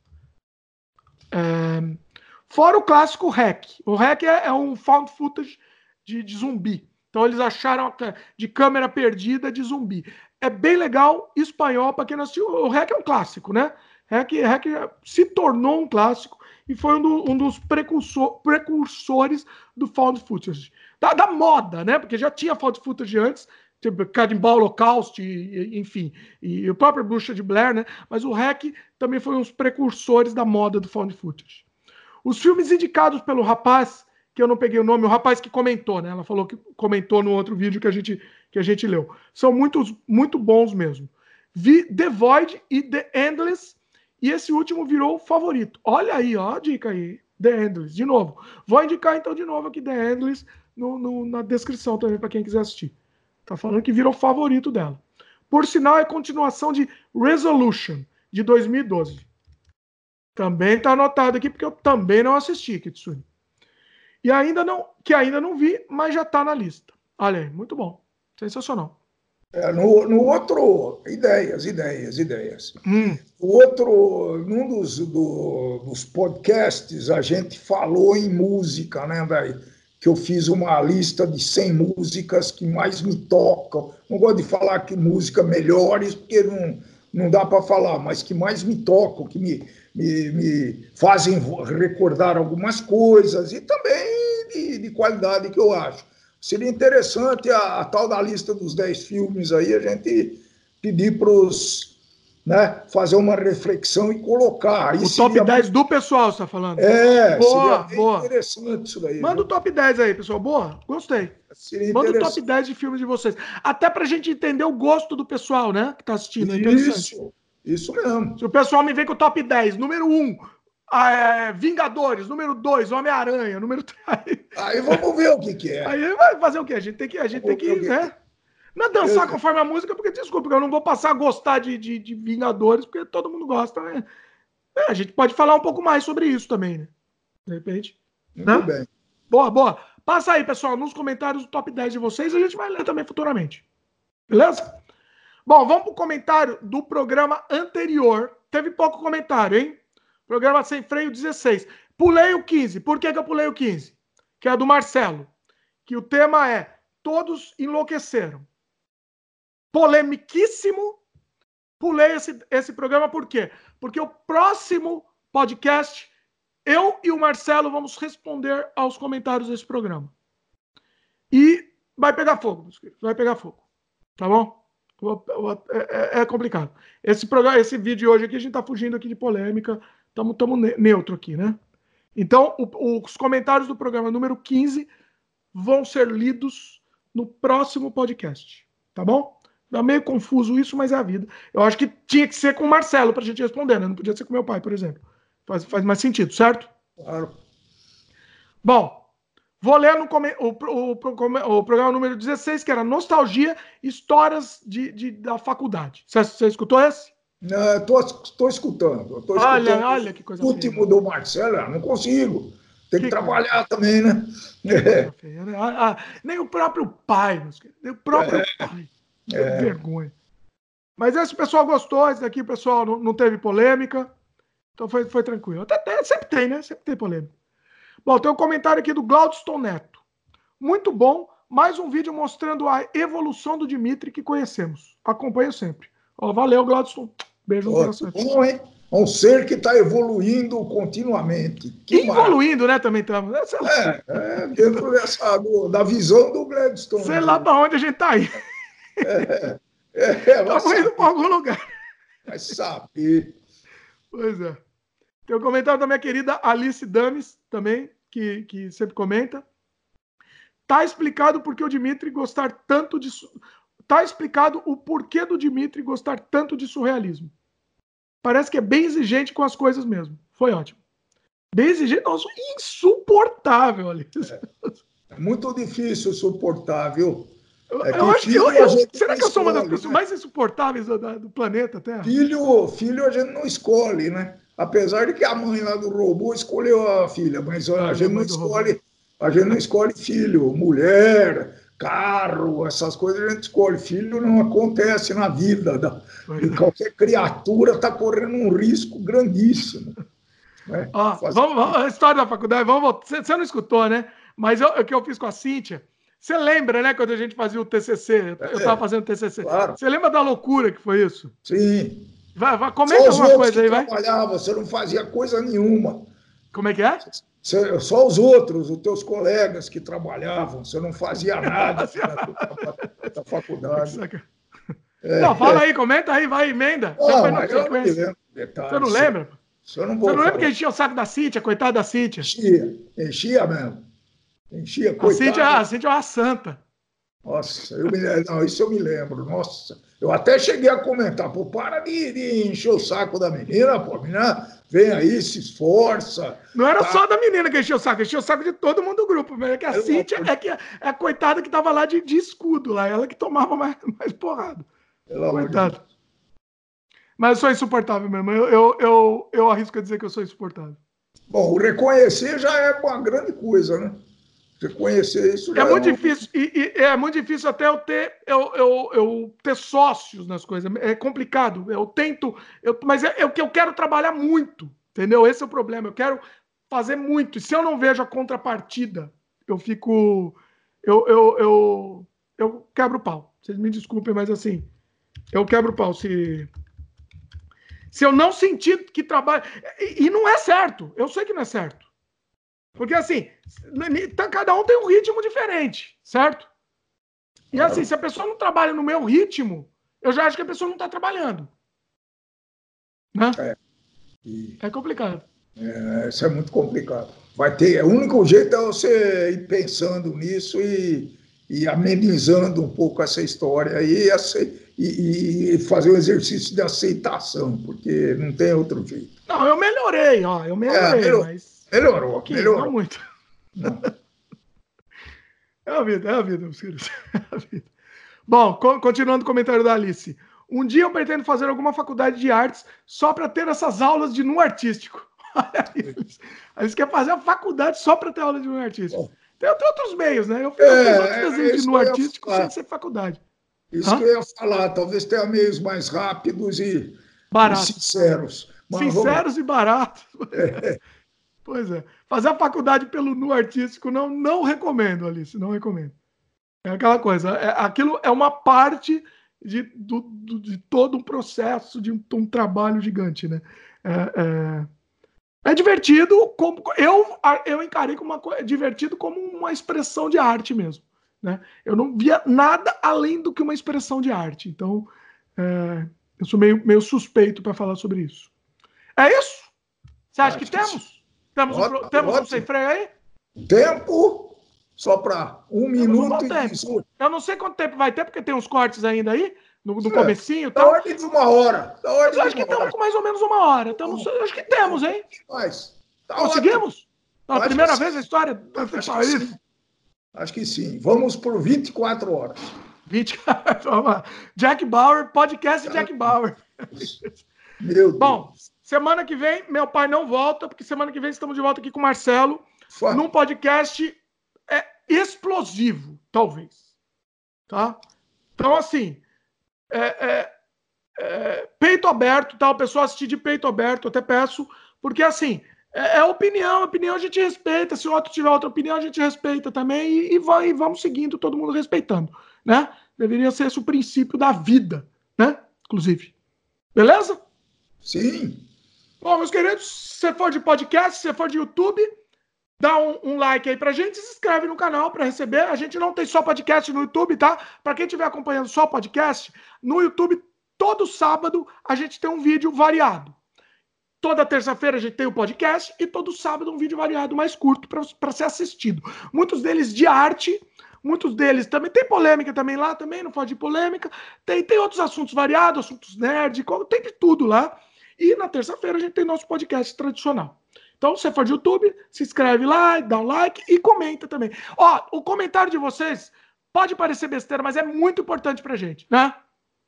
É... Fora o clássico Hack. O Hack é, é um found footage de, de, zumbi. Então eles acharam de câmera perdida de zumbi. É bem legal, espanhol, para quem não assistiu. O Hack é um clássico, né? Hack, Hack se tornou um clássico e foi um, do, um dos precursor, precursores do found footage. Da, da, moda, né? Porque já tinha found footage antes, tipo Cadimbal Holocaust, enfim, e o próprio Bruxa de Blair, né? Mas o REC também foi um dos precursores da moda do found footage. Os filmes indicados pelo rapaz, que eu não peguei o nome, o rapaz que comentou, né? Ela falou que comentou no outro vídeo que a gente, que a gente leu. São muitos, muito bons mesmo. Vi The Void e The Endless, e esse último virou o favorito. Olha aí, ó, a dica aí. The Endless, de novo. Vou indicar então de novo aqui The Endless no, no na descrição também para quem quiser assistir. Tá falando que virou favorito dela. Por sinal, é continuação de Resolution, de 2012. Também tá anotado aqui, porque eu também não assisti, Kitsune. E ainda não, que ainda não vi, mas já tá na lista. Olha aí, muito bom. Sensacional. É, no, no outro, ideias, ideias, ideias. Hum. O outro, num dos, do, dos podcasts, a gente falou em música, né, velho? Que eu fiz uma lista de 100 músicas que mais me tocam. Não gosto de falar que música melhores, porque não, não dá para falar, mas que mais me tocam, que me, me, me fazem recordar algumas coisas e também de, de qualidade que eu acho. Seria interessante a, a, tal da lista dos 10 filmes aí, a gente pedir para os né, fazer uma reflexão e colocar. Aí o top 10 do pessoal, você está falando? É, boa, boa. interessante isso daí. Manda viu? o top 10 aí, pessoal. Boa, gostei. Seria Manda o top 10 de filmes de vocês. Até para a gente entender o gosto do pessoal, né, que está assistindo. É isso, isso mesmo. Se o pessoal me vem com o top 10, número 1, é, Vingadores, número 2, Homem-Aranha, número 3. Aí vamos ver o que, que é. Aí vai fazer o quê? A gente tem que, a gente tem que, né? Não é dançar eu... conforme a música, porque, desculpa, eu não vou passar a gostar de, de, de Vingadores, porque todo mundo gosta, né? É, a gente pode falar um pouco mais sobre isso também, né? De repente. Muito né? bem. Boa, boa. Passa aí, pessoal, nos comentários o top 10 de vocês, a gente vai ler também futuramente. Beleza? Bom, vamos pro comentário do programa anterior. Teve pouco comentário, hein? Programa Sem Freio 16. Pulei o 15. Por que, que eu pulei o 15? Que é do Marcelo. Que o tema é Todos enlouqueceram polemiquíssimo. Pulei esse, esse programa por quê? Porque o próximo podcast, eu e o Marcelo vamos responder aos comentários desse programa. E vai pegar fogo, meus queridos, vai pegar fogo. Tá bom? É, é, é, complicado. Esse programa, esse vídeo hoje aqui, a gente está fugindo aqui de polêmica. Estamos neutro aqui, né? Então, o, os comentários do programa número 15 vão ser lidos no próximo podcast. Tá bom? Tá meio confuso isso, mas é a vida. Eu acho que tinha que ser com o Marcelo para a gente responder, né? Não podia ser com meu pai, por exemplo. Faz, faz mais sentido, certo? Claro. Bom, Vou ler no, o, o, o, o, programa número 16, que era Nostalgia, Histórias de, de da Faculdade. Você, você escutou esse? Não, estou escutando. Tô olha, escutando olha que coisa O último feia. do Marcelo, não consigo. Tem que, que trabalhar coisa. também, né? É. Ah, ah, nem o próprio pai, nem o próprio é. pai. Que é. vergonha. Mas esse pessoal gostou, esse daqui o pessoal não, não teve polêmica. Então foi, foi tranquilo. Até, até, sempre tem, né? Sempre tem polêmica. Bom, tem um comentário aqui do Glaudston Neto. Muito bom, mais um vídeo mostrando a evolução do Dimitri que conhecemos. Acompanho sempre. Ó, valeu, Glaudston. Beijo no coração. Bom, hein? Um ser que está evoluindo continuamente. Que evoluindo, né? Também estamos. É, é, dentro dessa, do, da visão do Gladstone. Sei lá para onde a gente está aí. É, é, Estamos é, indo para algum lugar. Vai saber. Pois é. Tem um comentário da minha querida Alice Dames também que, que sempre comenta. Tá explicado porque o Dimitri gostar tanto de. Tá explicado o porquê do Dimitri gostar tanto de surrealismo. Parece que é bem exigente com as coisas mesmo. Foi ótimo. Bem exigente, nossa, insuportável ali. É, muito difícil suportar, viu? É eu acho que eu, eu, será que eu sou uma das pessoas né? mais insuportáveis do, do, planeta Terra? Filho, filho a gente não escolhe, né? Apesar de que a mãe lá do robô escolheu a filha, mas a, gente não escolhe, a gente não escolhe filho, mulher, carro, essas coisas a gente escolhe. Filho não acontece na vida. Da, e qualquer criatura está correndo um risco grandíssimo. Né? Ah, vamos, vamos, a história da faculdade, vamos, você, você não escutou, né? Mas o que eu fiz com a Cíntia, você lembra, né, quando a gente fazia o TCC? Eu estava é, fazendo o TCC. Claro. Você lembra da loucura que foi isso? Sim. Vai, vai, comenta alguma coisa aí, vai. trabalhava, você não fazia coisa nenhuma. Como é que é? Você, só os outros, os teus colegas que trabalhavam, você não fazia nada da faculdade. É, não, fala aí, comenta aí, vai, emenda. Não, não detalhes, você não lembra? Você não, você não lembra que enchia o saco da Cíntia, coitada da Cíntia? Enchia, enchia mesmo. Enchia, coitada. A Cíntia, a Cíntia é uma santa. Nossa, eu me, não, isso eu me lembro. Nossa, eu até cheguei a comentar, pô, para de, de encher o saco da menina, pô, menina vem aí, se esforça. Não era tá. só da menina que encheu o saco, encheu o saco de todo mundo do grupo, mas é que a eu Cíntia é, que é a coitada que tava lá de, de escudo lá, ela que tomava mais, mais porrada. Pelo Coitado. Mas eu sou insuportável mesmo, eu, eu, eu, eu arrisco a dizer que eu sou insuportável. Bom, o reconhecer já é uma grande coisa, né? Você conhecer isso. É muito é difícil, e, e, é muito difícil até eu ter, eu, eu, eu ter sócios nas coisas. É complicado. Eu tento, eu, mas é, é o que eu quero trabalhar muito, entendeu? Esse é o problema. Eu quero fazer muito. E se eu não vejo a contrapartida, eu fico. Eu, eu, eu, eu quebro o pau. Vocês me desculpem, mas assim, eu quebro o pau. Se, se eu não sentir que trabalho. E, e não é certo. Eu sei que não é certo. Porque assim, tá, cada um tem um ritmo diferente, certo? E assim, se a pessoa não trabalha no meu ritmo, eu já acho que a pessoa não está trabalhando. Né? É. E... é complicado. É, isso é muito complicado. Vai ter, o único jeito é você ir pensando nisso e, e amenizando um pouco essa história aí e, e, fazer um exercício de aceitação, porque não tem outro jeito. Não, eu melhorei, ó, eu melhorei, é, mas Melhorou, um melhorou. Não muito. Não. É a vida, é a vida, meus filhos. É a vida. Bom, continuando o comentário da Alice. Um dia eu pretendo fazer alguma faculdade de artes só para ter essas aulas de nu artístico. A Alice quer fazer a faculdade só para ter aula de nu artístico. Tem, tem, outros meios, né? Eu fiz, é, outros desenhos de nu artístico sem ser faculdade. Isso Hã? que eu ia falar. Talvez tenha meios mais rápidos e, e sinceros. Mas sinceros vamos... e baratos. É. Pois é. Fazer a faculdade pelo nu artístico não, não recomendo, Alice, não recomendo. É aquela coisa, é, aquilo é uma parte de, do, do, de todo um processo, de um, um trabalho gigante, né? É, é, é, divertido, como eu, eu encarei como uma, divertido como uma expressão de arte mesmo. Né? Eu não via nada além do que uma expressão de arte. Então, é, eu sou meio, meio suspeito para falar sobre isso. É isso? Você acha que temos? Temos, ótimo, um, temos um sem freio aí? Tempo só para um minuto e tempo. Eu não sei quanto tempo vai ter, porque tem uns cortes ainda aí, no, no é, comecinho. Da ordem de uma hora. Da ordem eu acho que estamos com mais ou menos uma hora. Tamo, acho que temos, hein? Mas, tá Conseguimos? A primeira vez na história? Acho que, sim. acho que sim. Vamos por 24 horas. 24 horas. Jack Bauer, podcast Jack Bauer. Meu Deus. Bom, semana que vem, meu pai não volta, porque semana que vem estamos de volta aqui com o Marcelo, Fala. num podcast é, explosivo, talvez. Tá? Então, assim, é, é, é, peito aberto, tá? O pessoal assistir de peito aberto, até peço, porque assim, é, é opinião, opinião a gente respeita. Se o outro tiver outra opinião, a gente respeita também e, e, vai, e vamos seguindo, todo mundo respeitando, né? Deveria ser esse o princípio da vida, né? Inclusive. Beleza? Sim. Bom, meus queridos, se você for de podcast, se for de YouTube, dá um, um, like aí pra gente, se inscreve no canal para receber. A gente não tem só podcast no YouTube, tá? Para quem estiver acompanhando só podcast, no YouTube, todo sábado a gente tem um vídeo variado. Toda terça-feira a gente tem o um podcast e todo sábado um vídeo variado mais curto para ser assistido. Muitos deles de arte, muitos deles também. Tem polêmica também lá, também, não pode de polêmica. Tem, tem outros assuntos variados, assuntos nerd, tem de tudo lá. E na terça-feira a gente tem nosso podcast tradicional. Então, se você for de YouTube, se inscreve lá, dá um like e comenta também. Ó, o comentário de vocês pode parecer besteira, mas é muito importante pra gente, né?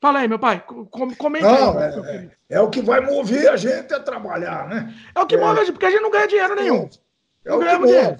Fala aí, meu pai. Com, comenta não, aí. É, é, é, o que vai mover a gente a trabalhar, né? É o que é, move a gente, porque a gente não ganha dinheiro nenhum. É não ganhamos dinheiro.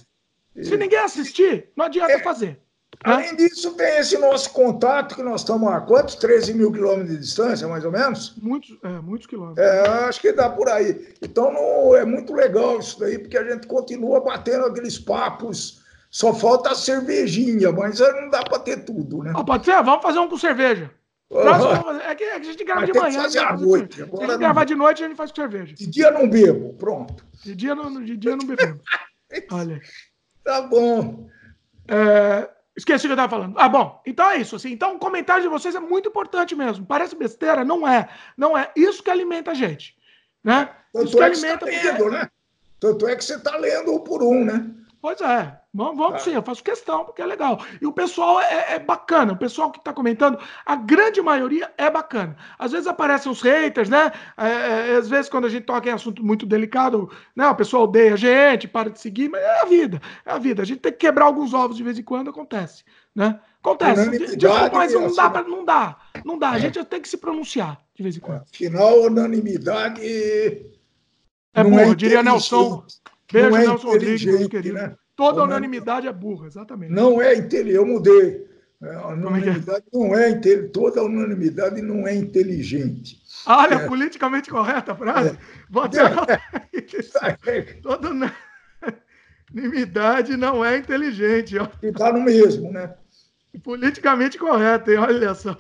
Se ninguém assistir, não adianta é, fazer. Além disso, tem esse nosso contato, que nós estamos a quantos? 13 mil quilômetros de distância, mais ou menos? Muitos, é, muitos quilômetros. É, acho que dá por aí. Então, não, é muito legal isso daí, porque a gente continua batendo aqueles papos. Só falta a cervejinha, mas não dá para ter tudo, né? Ah, pode ser? Vamos fazer um com cerveja. Uhum. É, que, é, que, a gente grava mas de manhã. Fazer à noite. Se a gente gravar de noite, a gente faz com cerveja. De dia não bebo, pronto. De dia não, de dia não bebemos. Olha. Tá bom. É, Esqueci o que eu estava falando. Ah, bom. Então é isso. Assim. Então o comentário de vocês é muito importante mesmo. Parece besteira? Não é. Não é. Isso que alimenta a gente. Né? Tanto isso que é alimenta. Que tá lendo, né? Tanto é que você está lendo um por um, né? Pois é, vamos, vamos ah. sim, eu faço questão, porque é legal. E o pessoal é, é bacana, o pessoal que está comentando, a grande maioria é bacana. Às vezes aparecem os haters, né? É, é, às vezes, quando a gente toca em assunto muito delicado, né? O pessoal odeia a gente, para de seguir, mas é a vida, é a vida. A gente tem que quebrar alguns ovos de vez em quando, acontece, né? Acontece. Desculpa, mas não dá, pra, não dá, não dá. A é. gente tem que se pronunciar de vez em quando. Afinal, unanimidade. É burro, diria Nelson. Beijo, é Nelson Rodrigues, meu querido. Né? Toda unanimidade é burra, exatamente. Não é inteligente. Eu mudei. É, a é unanimidade é? não é inteligente. Toda unanimidade não é inteligente. Olha, é. politicamente correta a frase. É. Você Toda unanimidade não é inteligente. Está no mesmo, né? Politicamente correto, hein? Olha só.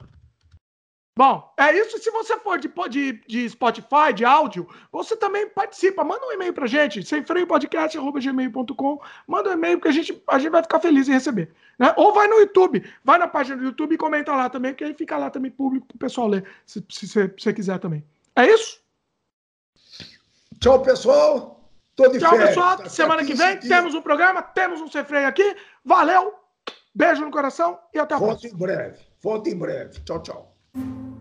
Bom, é isso. Se você for de, de, de Spotify, de áudio, você também participa. Manda um e-mail pra gente, semfreiopodcast.gmail.com. Manda um e-mail que a gente, a gente vai ficar feliz em receber. Né? Ou vai no YouTube, vai na página do YouTube e comenta lá também, que aí fica lá também público pro pessoal ler, se, você quiser também. É isso? Tchau, pessoal. Tô de Tchau, férias. pessoal. Tá Semana que vem temos um programa, temos um Sem aqui. Valeu, beijo no coração e até a Volto próxima. Volto em breve. Volto em breve. Tchau, tchau. Thank you.